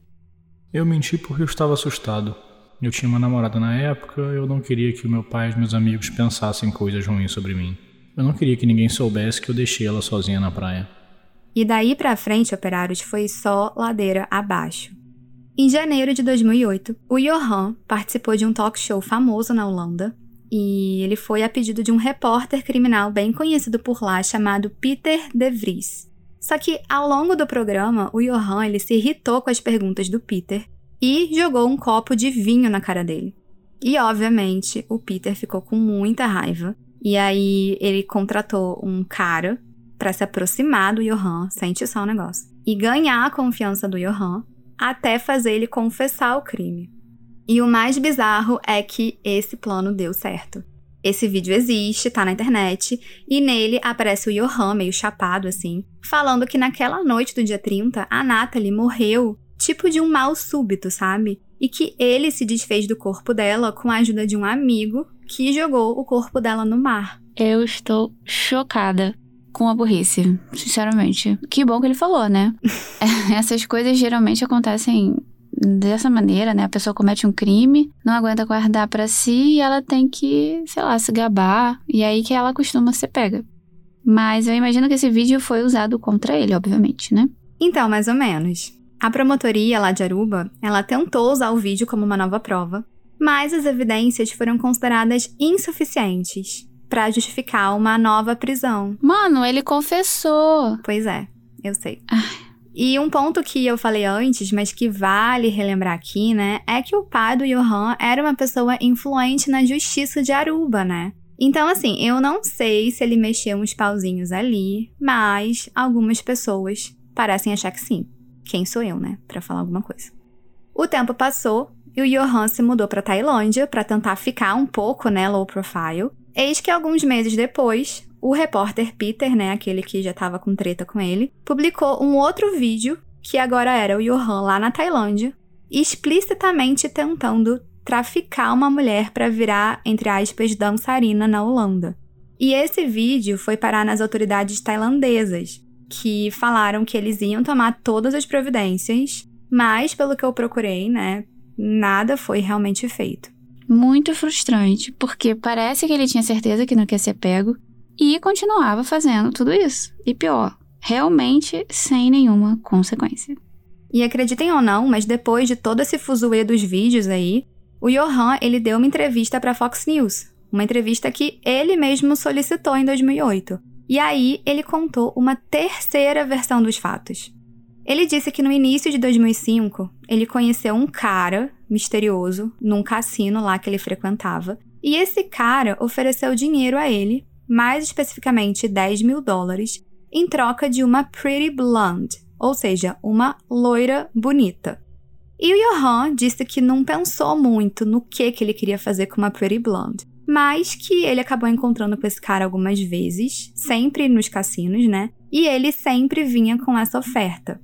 Eu menti porque eu estava assustado. Eu tinha uma namorada na época, eu não queria que o meu pai e os meus amigos pensassem coisas ruins sobre mim. Eu não queria que ninguém soubesse que eu deixei ela sozinha na praia. E daí para frente, operários, foi só ladeira abaixo. Em janeiro de 2008, o Johan participou de um talk show famoso na Holanda, e ele foi a pedido de um repórter criminal bem conhecido por lá chamado Peter De Vries. Só que ao longo do programa, o Johan ele se irritou com as perguntas do Peter e jogou um copo de vinho na cara dele. E obviamente, o Peter ficou com muita raiva. E aí ele contratou um cara para se aproximar do Johan, sente só o negócio, e ganhar a confiança do Johan até fazer ele confessar o crime. E o mais bizarro é que esse plano deu certo. Esse vídeo existe, tá na internet, e nele aparece o Johan, meio chapado assim, falando que naquela noite do dia 30, a Natalie morreu tipo de um mal súbito, sabe? E que ele se desfez do corpo dela com a ajuda de um amigo que jogou o corpo dela no mar. Eu estou chocada com a burrice, sinceramente. Que bom que ele falou, né? Essas coisas geralmente acontecem dessa maneira, né? A pessoa comete um crime, não aguenta guardar para si e ela tem que, sei lá, se gabar. E aí que ela costuma ser pega. Mas eu imagino que esse vídeo foi usado contra ele, obviamente, né? Então, mais ou menos. A promotoria lá de Aruba, ela tentou usar o vídeo como uma nova prova, mas as evidências foram consideradas insuficientes para justificar uma nova prisão. Mano, ele confessou. Pois é, eu sei. E um ponto que eu falei antes, mas que vale relembrar aqui, né, é que o pai do Johan era uma pessoa influente na justiça de Aruba, né? Então, assim, eu não sei se ele mexeu uns pauzinhos ali, mas algumas pessoas parecem achar que sim. Quem sou eu, né, para falar alguma coisa? O tempo passou e o Johan se mudou para Tailândia para tentar ficar um pouco, né, low profile. Eis que alguns meses depois, o repórter Peter, né, aquele que já estava com treta com ele, publicou um outro vídeo que agora era o Johan lá na Tailândia, explicitamente tentando traficar uma mulher para virar, entre aspas, dançarina na Holanda. E esse vídeo foi parar nas autoridades tailandesas, que falaram que eles iam tomar todas as providências, mas pelo que eu procurei, né, nada foi realmente feito. Muito frustrante, porque parece que ele tinha certeza que não quer ser pego e continuava fazendo tudo isso. E pior, realmente sem nenhuma consequência. E acreditem ou não, mas depois de todo esse fuzuê dos vídeos aí, o Johan, ele deu uma entrevista para Fox News, uma entrevista que ele mesmo solicitou em 2008. E aí ele contou uma terceira versão dos fatos. Ele disse que no início de 2005, ele conheceu um cara misterioso num cassino lá que ele frequentava, e esse cara ofereceu dinheiro a ele, mais especificamente 10 mil dólares, em troca de uma pretty blonde, ou seja, uma loira bonita. E o Johan disse que não pensou muito no que, que ele queria fazer com uma pretty blonde mas que ele acabou encontrando com esse cara algumas vezes, sempre nos cassinos, né? E ele sempre vinha com essa oferta.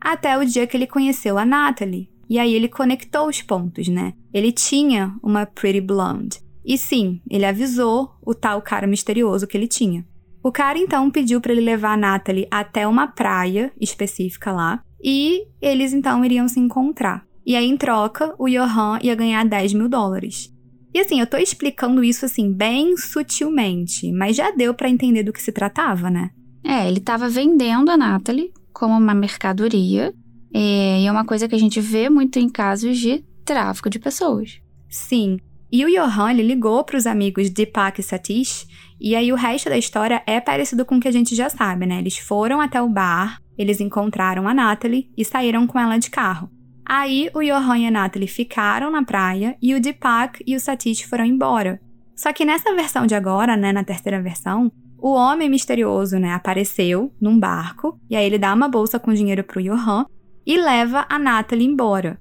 Até o dia que ele conheceu a Natalie. E aí ele conectou os pontos, né? Ele tinha uma Pretty Blonde. E sim, ele avisou o tal cara misterioso que ele tinha. O cara então pediu para ele levar a Natalie até uma praia específica lá, e eles então iriam se encontrar. E aí, em troca, o Johan ia ganhar 10 mil dólares. E assim, eu tô explicando isso assim bem sutilmente, mas já deu para entender do que se tratava, né? É, ele tava vendendo a Natalie como uma mercadoria, é, e é uma coisa que a gente vê muito em casos de tráfico de pessoas. Sim. E o Johan, ligou para os amigos Deepak e Satish, e aí o resto da história é parecido com o que a gente já sabe, né? Eles foram até o bar, eles encontraram a Natalie e saíram com ela de carro. Aí o Johan e a Natalie ficaram na praia e o Deepak e o Satish foram embora. Só que nessa versão de agora, né, na terceira versão, o homem misterioso, né, apareceu num barco e aí ele dá uma bolsa com dinheiro pro Johan e leva a Natalie embora.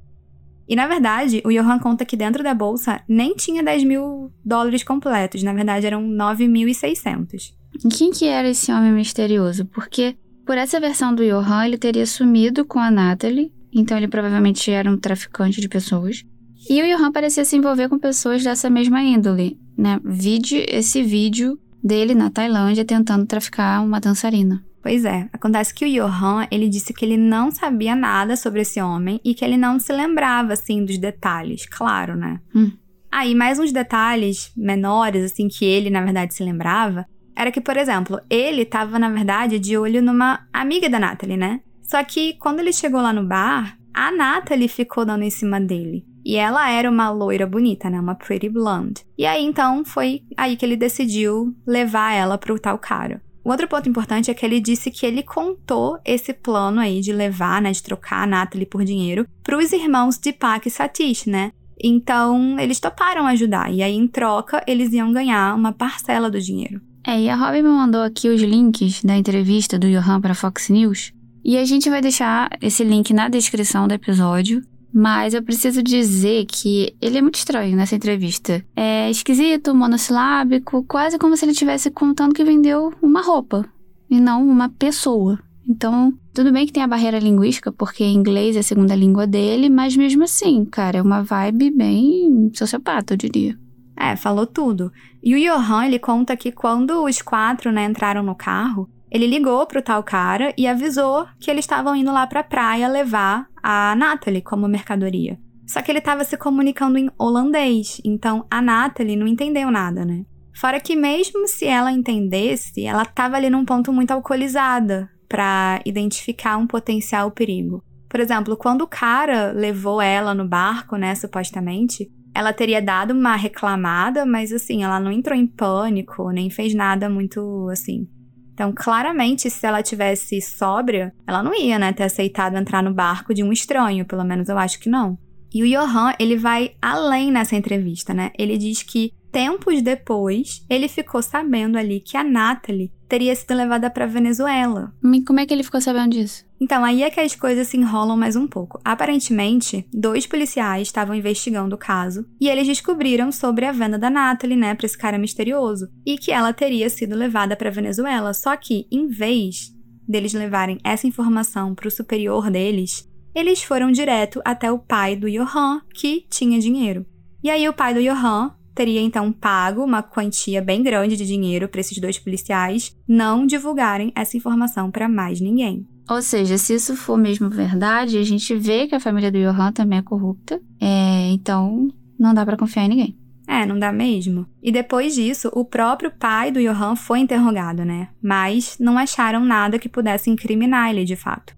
E na verdade, o Johan conta que dentro da bolsa nem tinha 10 mil dólares completos, na verdade eram 9.600. E quem que era esse homem misterioso? Porque por essa versão do Johan, ele teria sumido com a Natalie então ele provavelmente era um traficante de pessoas. E o Johan parecia se envolver com pessoas dessa mesma índole, né? Vide esse vídeo dele na Tailândia tentando traficar uma dançarina. Pois é, acontece que o Johan, ele disse que ele não sabia nada sobre esse homem e que ele não se lembrava, assim, dos detalhes, claro, né? Hum. Aí, ah, mais uns detalhes menores, assim, que ele, na verdade, se lembrava, era que, por exemplo, ele estava, na verdade, de olho numa amiga da Natalie, né? Só que quando ele chegou lá no bar, a Natalie ficou dando em cima dele. E ela era uma loira bonita, né? Uma pretty blonde. E aí então foi aí que ele decidiu levar ela pro tal cara. O outro ponto importante é que ele disse que ele contou esse plano aí de levar, né, de trocar a Natalie por dinheiro pros irmãos de Pak e Satish, né? Então, eles toparam ajudar e aí em troca eles iam ganhar uma parcela do dinheiro. É, e a Robin me mandou aqui os links da entrevista do Johan para Fox News. E a gente vai deixar esse link na descrição do episódio. Mas eu preciso dizer que ele é muito estranho nessa entrevista. É esquisito, monossilábico, quase como se ele estivesse contando que vendeu uma roupa e não uma pessoa. Então, tudo bem que tem a barreira linguística, porque inglês é a segunda língua dele, mas mesmo assim, cara, é uma vibe bem sociopata, eu diria. É, falou tudo. E o Johan, ele conta que quando os quatro, né, entraram no carro, ele ligou pro tal cara e avisou que eles estavam indo lá pra praia levar a Natalie como mercadoria. Só que ele estava se comunicando em holandês, então a Natalie não entendeu nada, né? Fora que mesmo se ela entendesse, ela estava ali num ponto muito alcoolizada para identificar um potencial perigo. Por exemplo, quando o cara levou ela no barco, né, supostamente, ela teria dado uma reclamada, mas assim, ela não entrou em pânico, nem fez nada muito assim. Então, claramente, se ela tivesse sóbria, ela não ia, né, ter aceitado entrar no barco de um estranho, pelo menos eu acho que não. E o Johan, ele vai além nessa entrevista, né? Ele diz que tempos depois, ele ficou sabendo ali que a Natalie teria sido levada para Venezuela. E como é que ele ficou sabendo disso? Então, aí é que as coisas se enrolam mais um pouco. Aparentemente, dois policiais estavam investigando o caso e eles descobriram sobre a venda da Natalie, né, para esse cara misterioso, e que ela teria sido levada para Venezuela. Só que, em vez deles levarem essa informação para o superior deles, eles foram direto até o pai do Johan, que tinha dinheiro. E aí o pai do Johan teria então pago uma quantia bem grande de dinheiro para esses dois policiais não divulgarem essa informação para mais ninguém. Ou seja, se isso for mesmo verdade, a gente vê que a família do Johan também é corrupta. É, então, não dá para confiar em ninguém. É, não dá mesmo. E depois disso, o próprio pai do Johan foi interrogado, né? Mas não acharam nada que pudesse incriminar ele de fato.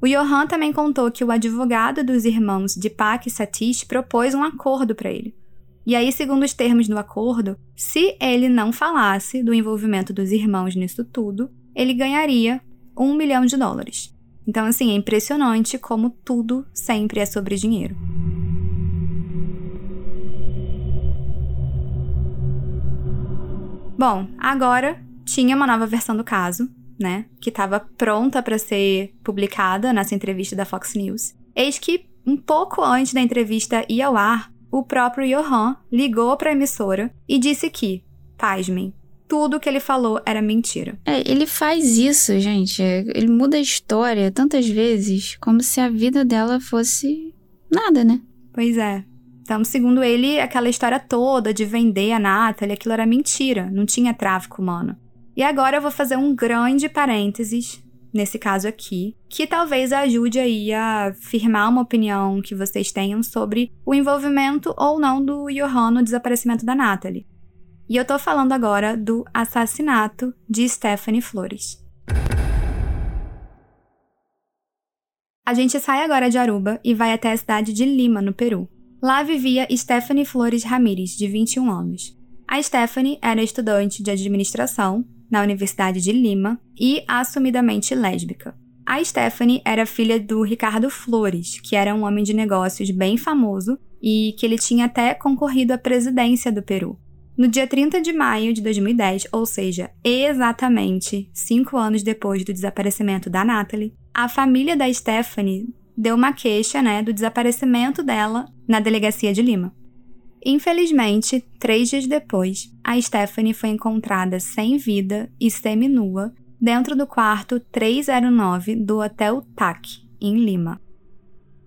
O Johan também contou que o advogado dos irmãos de Pak e Satish propôs um acordo para ele. E aí, segundo os termos do acordo, se ele não falasse do envolvimento dos irmãos nisso tudo, ele ganharia um milhão de dólares. Então, assim, é impressionante como tudo sempre é sobre dinheiro. Bom, agora tinha uma nova versão do caso, né, que estava pronta para ser publicada nessa entrevista da Fox News. Eis que, um pouco antes da entrevista ir ao ar, o próprio Johan ligou para a emissora e disse que, pasmem, tudo que ele falou era mentira. É, ele faz isso, gente. Ele muda a história tantas vezes como se a vida dela fosse nada, né? Pois é. Então, segundo ele, aquela história toda de vender a Natalie, aquilo era mentira, não tinha tráfico humano. E agora eu vou fazer um grande parênteses nesse caso aqui, que talvez ajude aí a firmar uma opinião que vocês tenham sobre o envolvimento ou não do Johan no desaparecimento da Natalie. E eu tô falando agora do assassinato de Stephanie Flores. A gente sai agora de Aruba e vai até a cidade de Lima, no Peru. Lá vivia Stephanie Flores Ramírez, de 21 anos. A Stephanie era estudante de administração na Universidade de Lima e assumidamente lésbica. A Stephanie era filha do Ricardo Flores, que era um homem de negócios bem famoso e que ele tinha até concorrido à presidência do Peru. No dia 30 de maio de 2010, ou seja, exatamente cinco anos depois do desaparecimento da Natalie, a família da Stephanie deu uma queixa né, do desaparecimento dela na delegacia de Lima. Infelizmente, três dias depois, a Stephanie foi encontrada sem vida e seminua dentro do quarto 309 do Hotel TAC, em Lima.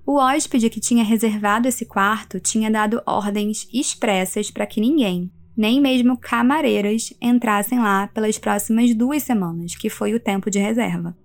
O hóspede que tinha reservado esse quarto tinha dado ordens expressas para que ninguém, nem mesmo camareiras entrassem lá pelas próximas duas semanas, que foi o tempo de reserva.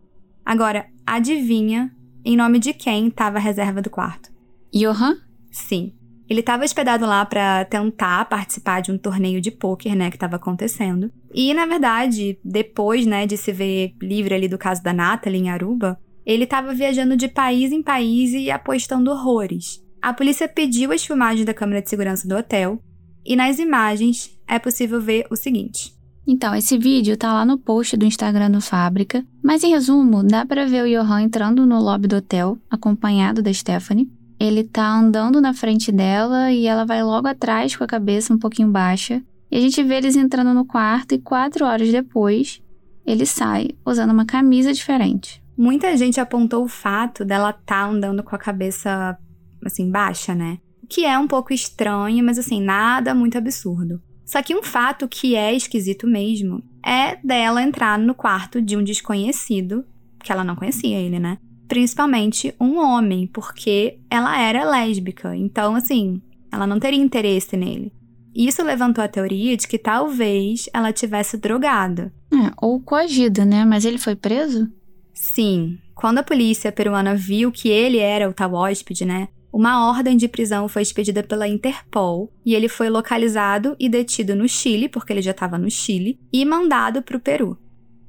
Agora, adivinha em nome de quem estava a reserva do quarto? Johan? Sim. Ele estava hospedado lá para tentar participar de um torneio de pôquer, né, que estava acontecendo. E, na verdade, depois, né, de se ver livre ali do caso da Natalie em Aruba, ele estava viajando de país em país e apostando horrores. A polícia pediu as filmagens da câmera de segurança do hotel e nas imagens é possível ver o seguinte. Então, esse vídeo tá lá no post do Instagram do Fábrica, mas em resumo, dá para ver o Johan entrando no lobby do hotel, acompanhado da Stephanie. Ele tá andando na frente dela e ela vai logo atrás com a cabeça um pouquinho baixa. E a gente vê eles entrando no quarto e quatro horas depois, ele sai usando uma camisa diferente. Muita gente apontou o fato dela estar tá andando com a cabeça assim, baixa, né? Que é um pouco estranho, mas assim, nada muito absurdo. Só que um fato que é esquisito mesmo é dela entrar no quarto de um desconhecido, que ela não conhecia ele, né? Principalmente um homem, porque ela era lésbica. Então, assim, ela não teria interesse nele. Isso levantou a teoria de que talvez ela tivesse drogada. É, ou coagida, né? Mas ele foi preso? Sim. Quando a polícia peruana viu que ele era o tal hóspede, né? Uma ordem de prisão foi expedida pela Interpol e ele foi localizado e detido no Chile, porque ele já estava no Chile, e mandado para o Peru.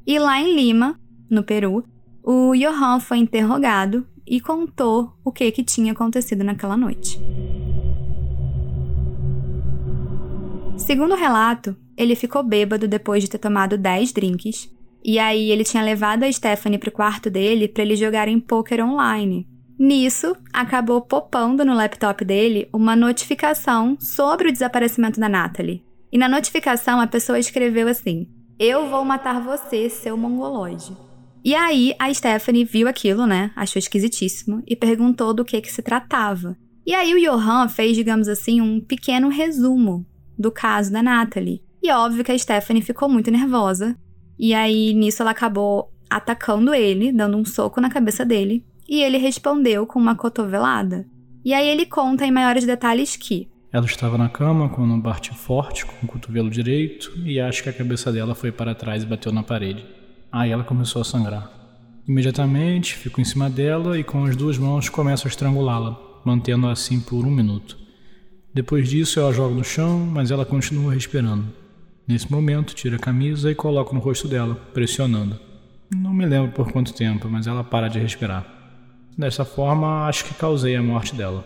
E lá em Lima, no Peru, o Johan foi interrogado e contou o que, que tinha acontecido naquela noite. Segundo o relato, ele ficou bêbado depois de ter tomado 10 drinks, e aí ele tinha levado a Stephanie para o quarto dele para eles jogarem poker online. Nisso, acabou popando no laptop dele uma notificação sobre o desaparecimento da Natalie. E na notificação a pessoa escreveu assim: Eu vou matar você, seu mongoloide. E aí a Stephanie viu aquilo, né? Achou esquisitíssimo e perguntou do que que se tratava. E aí o Johan fez, digamos assim, um pequeno resumo do caso da Natalie. E óbvio que a Stephanie ficou muito nervosa. E aí, nisso, ela acabou atacando ele, dando um soco na cabeça dele. E ele respondeu com uma cotovelada. E aí ele conta em maiores detalhes que. Ela estava na cama quando bate forte com o cotovelo direito e acho que a cabeça dela foi para trás e bateu na parede. Aí ela começou a sangrar. Imediatamente fico em cima dela e com as duas mãos começo a estrangulá-la, mantendo-a assim por um minuto. Depois disso, eu a jogo no chão, mas ela continua respirando. Nesse momento, tiro a camisa e coloco no rosto dela, pressionando. Não me lembro por quanto tempo, mas ela para de respirar. Dessa forma, acho que causei a morte dela.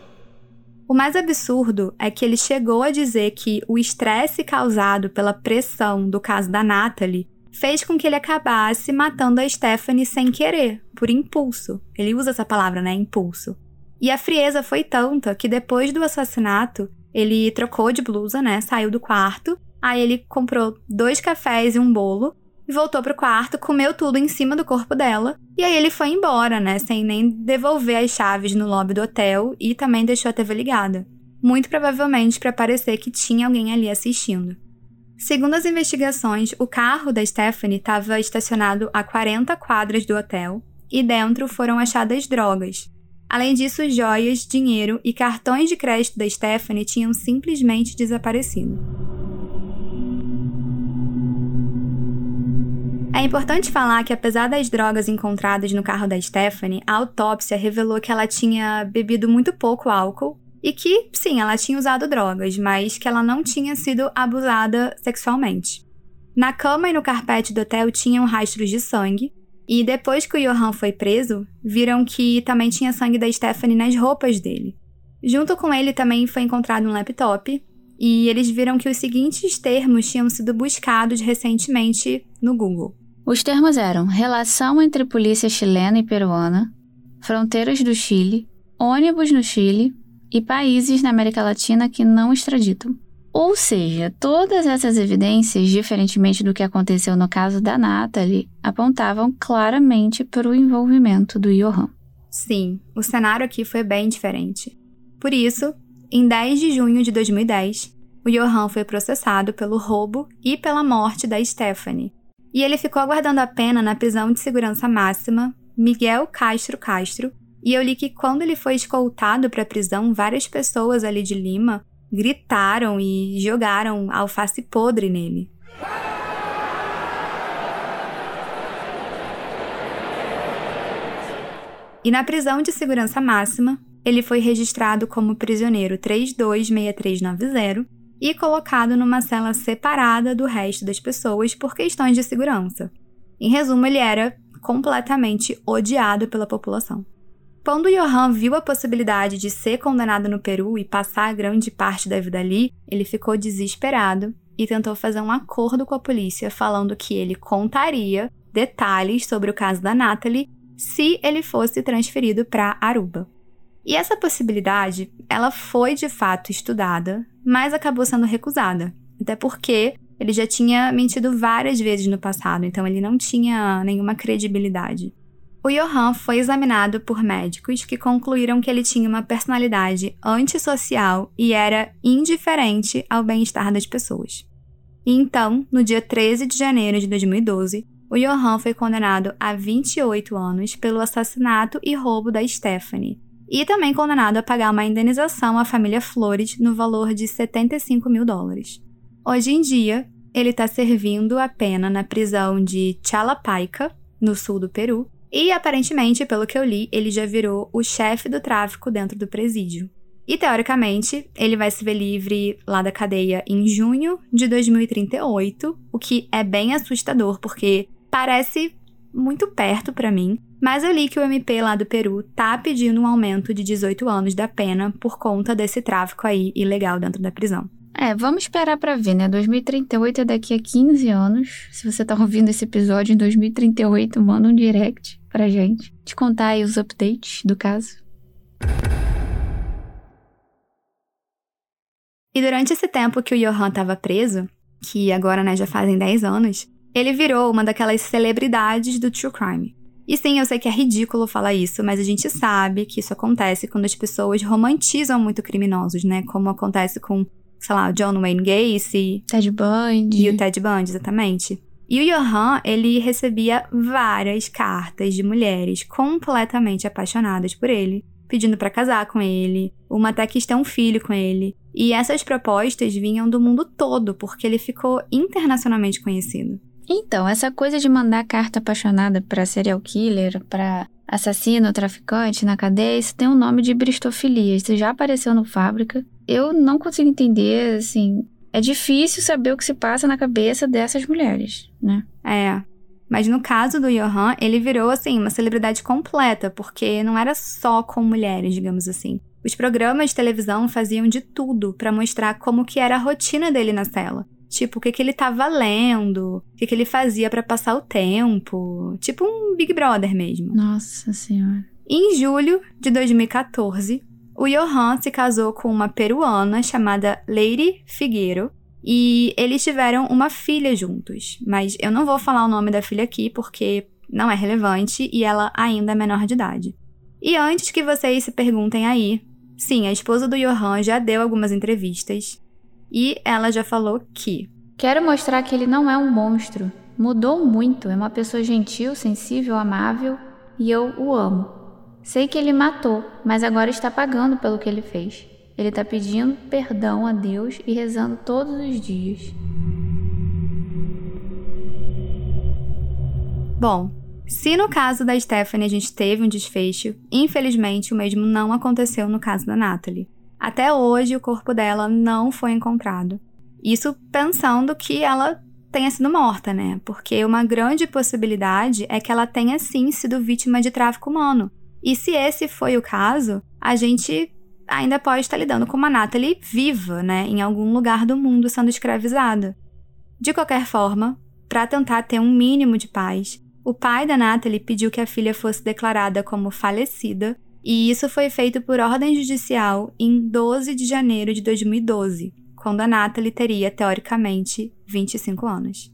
O mais absurdo é que ele chegou a dizer que o estresse causado pela pressão do caso da Natalie fez com que ele acabasse matando a Stephanie sem querer, por impulso. Ele usa essa palavra, né? Impulso. E a frieza foi tanta que depois do assassinato, ele trocou de blusa, né? Saiu do quarto. Aí ele comprou dois cafés e um bolo e voltou pro quarto, comeu tudo em cima do corpo dela. E aí ele foi embora, né? Sem nem devolver as chaves no lobby do hotel e também deixou a TV ligada. Muito provavelmente para parecer que tinha alguém ali assistindo. Segundo as investigações, o carro da Stephanie estava estacionado a 40 quadras do hotel e dentro foram achadas drogas, Além disso, joias, dinheiro e cartões de crédito da Stephanie tinham simplesmente desaparecido. É importante falar que, apesar das drogas encontradas no carro da Stephanie, a autópsia revelou que ela tinha bebido muito pouco álcool e que, sim, ela tinha usado drogas, mas que ela não tinha sido abusada sexualmente. Na cama e no carpete do hotel tinham rastros de sangue, e depois que o Johan foi preso, viram que também tinha sangue da Stephanie nas roupas dele. Junto com ele também foi encontrado um laptop, e eles viram que os seguintes termos tinham sido buscados recentemente no Google. Os termos eram relação entre polícia chilena e peruana, fronteiras do Chile, ônibus no Chile e países na América Latina que não extraditam. Ou seja, todas essas evidências, diferentemente do que aconteceu no caso da Natalie, apontavam claramente para o envolvimento do Johan. Sim, o cenário aqui foi bem diferente. Por isso, em 10 de junho de 2010, o Johan foi processado pelo roubo e pela morte da Stephanie. E ele ficou aguardando a pena na prisão de segurança máxima Miguel Castro Castro. E eu li que quando ele foi escoltado para a prisão, várias pessoas ali de Lima gritaram e jogaram alface podre nele. E na prisão de segurança máxima, ele foi registrado como prisioneiro 326390 e colocado numa cela separada do resto das pessoas por questões de segurança. Em resumo, ele era completamente odiado pela população. Quando Johan viu a possibilidade de ser condenado no Peru e passar grande parte da vida ali, ele ficou desesperado e tentou fazer um acordo com a polícia falando que ele contaria detalhes sobre o caso da Natalie se ele fosse transferido para Aruba. E essa possibilidade, ela foi de fato estudada, mas acabou sendo recusada, até porque ele já tinha mentido várias vezes no passado, então ele não tinha nenhuma credibilidade. O Johan foi examinado por médicos que concluíram que ele tinha uma personalidade antissocial e era indiferente ao bem-estar das pessoas. E então, no dia 13 de janeiro de 2012, o Johan foi condenado a 28 anos pelo assassinato e roubo da Stephanie, e também condenado a pagar uma indenização à família Flores no valor de 75 mil dólares. Hoje em dia, ele está servindo a pena na prisão de Chalapaica, no sul do Peru, e aparentemente, pelo que eu li, ele já virou o chefe do tráfico dentro do presídio. E teoricamente, ele vai se ver livre lá da cadeia em junho de 2038, o que é bem assustador porque parece muito perto para mim, mas eu li que o MP lá do Peru tá pedindo um aumento de 18 anos da pena por conta desse tráfico aí ilegal dentro da prisão. É, vamos esperar para ver, né? 2038 é daqui a 15 anos. Se você tá ouvindo esse episódio em 2038, manda um direct pra gente. Te contar aí os updates do caso. E durante esse tempo que o Johan estava preso, que agora né, já fazem 10 anos, ele virou uma daquelas celebridades do true crime. E sim, eu sei que é ridículo falar isso, mas a gente sabe que isso acontece quando as pessoas romantizam muito criminosos, né? Como acontece com sei lá, John Wayne Gacy. Ted Bundy. E o Ted Bundy, exatamente. E o Johan, ele recebia várias cartas de mulheres completamente apaixonadas por ele, pedindo para casar com ele, uma até quis ter um filho com ele. E essas propostas vinham do mundo todo, porque ele ficou internacionalmente conhecido. Então, essa coisa de mandar carta apaixonada para serial killer, para assassino, traficante na cadeia, isso tem um nome de bristofilia. Isso já apareceu no Fábrica. Eu não consigo entender, assim. É difícil saber o que se passa na cabeça dessas mulheres, né? É. Mas no caso do Johan, ele virou, assim, uma celebridade completa, porque não era só com mulheres, digamos assim. Os programas de televisão faziam de tudo para mostrar como que era a rotina dele na cela. Tipo, o que, que ele tava lendo, o que, que ele fazia para passar o tempo. Tipo um Big Brother mesmo. Nossa Senhora. Em julho de 2014, o Johan se casou com uma peruana chamada Lady Figueiro e eles tiveram uma filha juntos. Mas eu não vou falar o nome da filha aqui porque não é relevante e ela ainda é menor de idade. E antes que vocês se perguntem aí, sim, a esposa do Johan já deu algumas entrevistas e ela já falou que. Quero mostrar que ele não é um monstro. Mudou muito, é uma pessoa gentil, sensível, amável e eu o amo. Sei que ele matou, mas agora está pagando pelo que ele fez. Ele está pedindo perdão a Deus e rezando todos os dias. Bom, se no caso da Stephanie a gente teve um desfecho, infelizmente o mesmo não aconteceu no caso da Natalie. Até hoje, o corpo dela não foi encontrado. Isso pensando que ela tenha sido morta, né? Porque uma grande possibilidade é que ela tenha sim sido vítima de tráfico humano. E se esse foi o caso, a gente ainda pode estar lidando com uma Natalie viva, né? Em algum lugar do mundo sendo escravizada. De qualquer forma, para tentar ter um mínimo de paz, o pai da Natalie pediu que a filha fosse declarada como falecida e isso foi feito por ordem judicial em 12 de janeiro de 2012, quando a Natalie teria, teoricamente, 25 anos.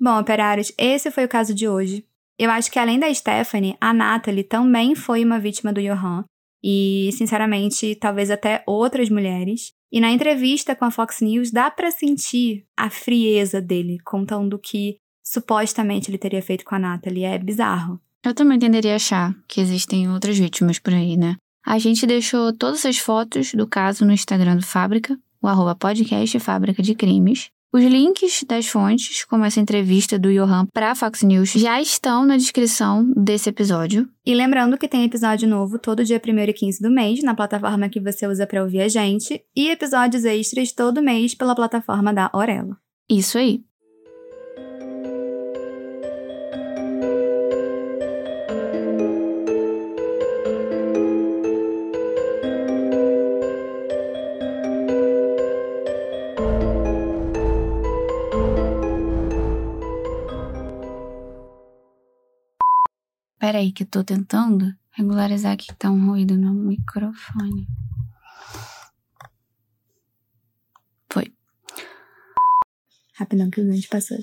Bom, operários, esse foi o caso de hoje. Eu acho que além da Stephanie, a Natalie também foi uma vítima do Johan, e, sinceramente, talvez até outras mulheres. E na entrevista com a Fox News dá para sentir a frieza dele, contando que supostamente ele teria feito com a Natalie. É bizarro. Eu também tenderia a achar que existem outras vítimas por aí, né? A gente deixou todas as fotos do caso no Instagram do Fábrica, o arroba podcast Fábrica de Crimes. Os links das fontes, como essa entrevista do Johan para Fox News, já estão na descrição desse episódio. E lembrando que tem episódio novo todo dia 1 e 15 do mês, na plataforma que você usa para ouvir a gente, e episódios extras todo mês pela plataforma da Orelo. Isso aí. Espera aí que eu tô tentando regularizar aqui que tá um ruído no microfone. Foi. Rapidão que o dente passou.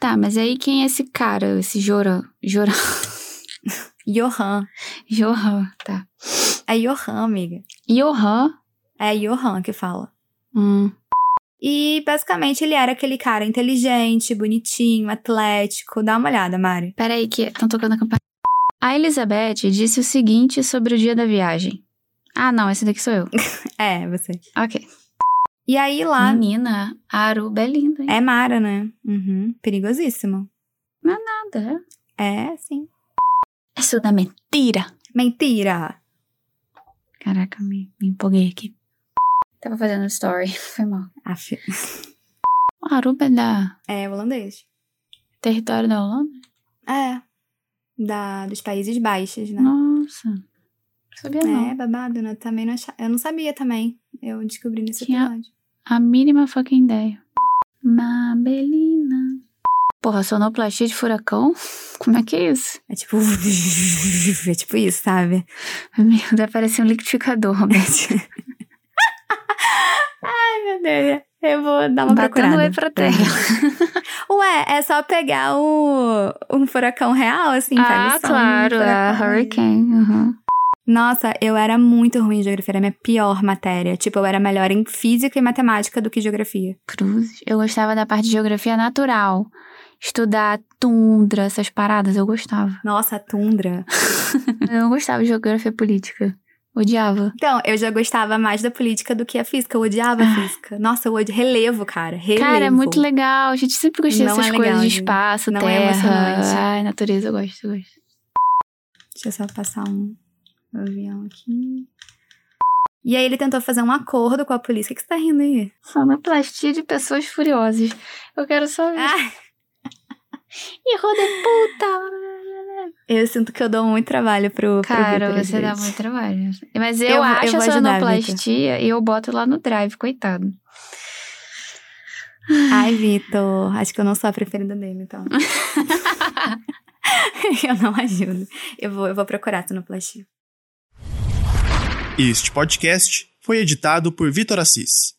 Tá, mas aí quem é esse cara, esse Joran? Joran. Johan. Johan, tá. É Johan, amiga. Johan? É Johan que fala. Hum. E basicamente ele era aquele cara inteligente, bonitinho, atlético. Dá uma olhada, Mari. Peraí, que estão tocando a campainha. A Elizabeth disse o seguinte sobre o dia da viagem. Ah, não, esse daqui sou eu. É, você. Ok. E aí lá. Menina, a Aruba é linda, hein? É Mara, né? Uhum. Perigosíssimo. Nada. É, sim. Isso da mentira. Mentira! Caraca, me, me empolguei aqui. Tava fazendo story, foi mal. Aff. Aruba é da É holandês. território da Holanda? É. Da, dos Países Baixos, né? Nossa. Sabia não. É, babado, né? Também não achava. Eu não sabia também. Eu descobri nesse Tinha- episódio. A mínima fucking ideia. Mabelina. Porra, sonoplastia de furacão? Como é que é isso? É tipo. É tipo isso, sabe? Meu, deve parecer um liquidificador, Roberto. Ai, meu Deus. Eu vou dar uma Batendo procurada. whey pra terra. Ué, é só pegar o, um furacão real, assim, ah, claro, a furacão. Hurricane. uhum. Nossa, eu era muito ruim em geografia, era a minha pior matéria. Tipo, eu era melhor em física e matemática do que geografia. Cruzes. Eu gostava da parte de geografia natural. Estudar tundra, essas paradas, eu gostava. Nossa, tundra. Eu não gostava de geografia política. Odiava. Então, eu já gostava mais da política do que a física. Eu odiava a física. Nossa, eu odiava. Relevo, cara. Relevo. Cara, é muito legal. A gente sempre gostei dessas é coisas legal, de gente. espaço, Não é terra. emocionante. Ai, natureza, eu gosto, eu gosto. Deixa eu só passar um avião aqui. E aí ele tentou fazer um acordo com a polícia. O que você tá rindo aí? Sonoplastia de pessoas furiosas. Eu quero só ver. Ah, Hijo de puta! Eu sinto que eu dou muito trabalho pro, pro Cara, às você dá muito trabalho. Mas eu, Eu eu acho vou a sonoplastia e eu boto lá no drive, coitado. Ai, Vitor, acho que eu não sou a preferida dele, então. eu não ajudo. Eu vou, eu vou procurar sonoplastia. Este podcast foi editado por Vitor Assis.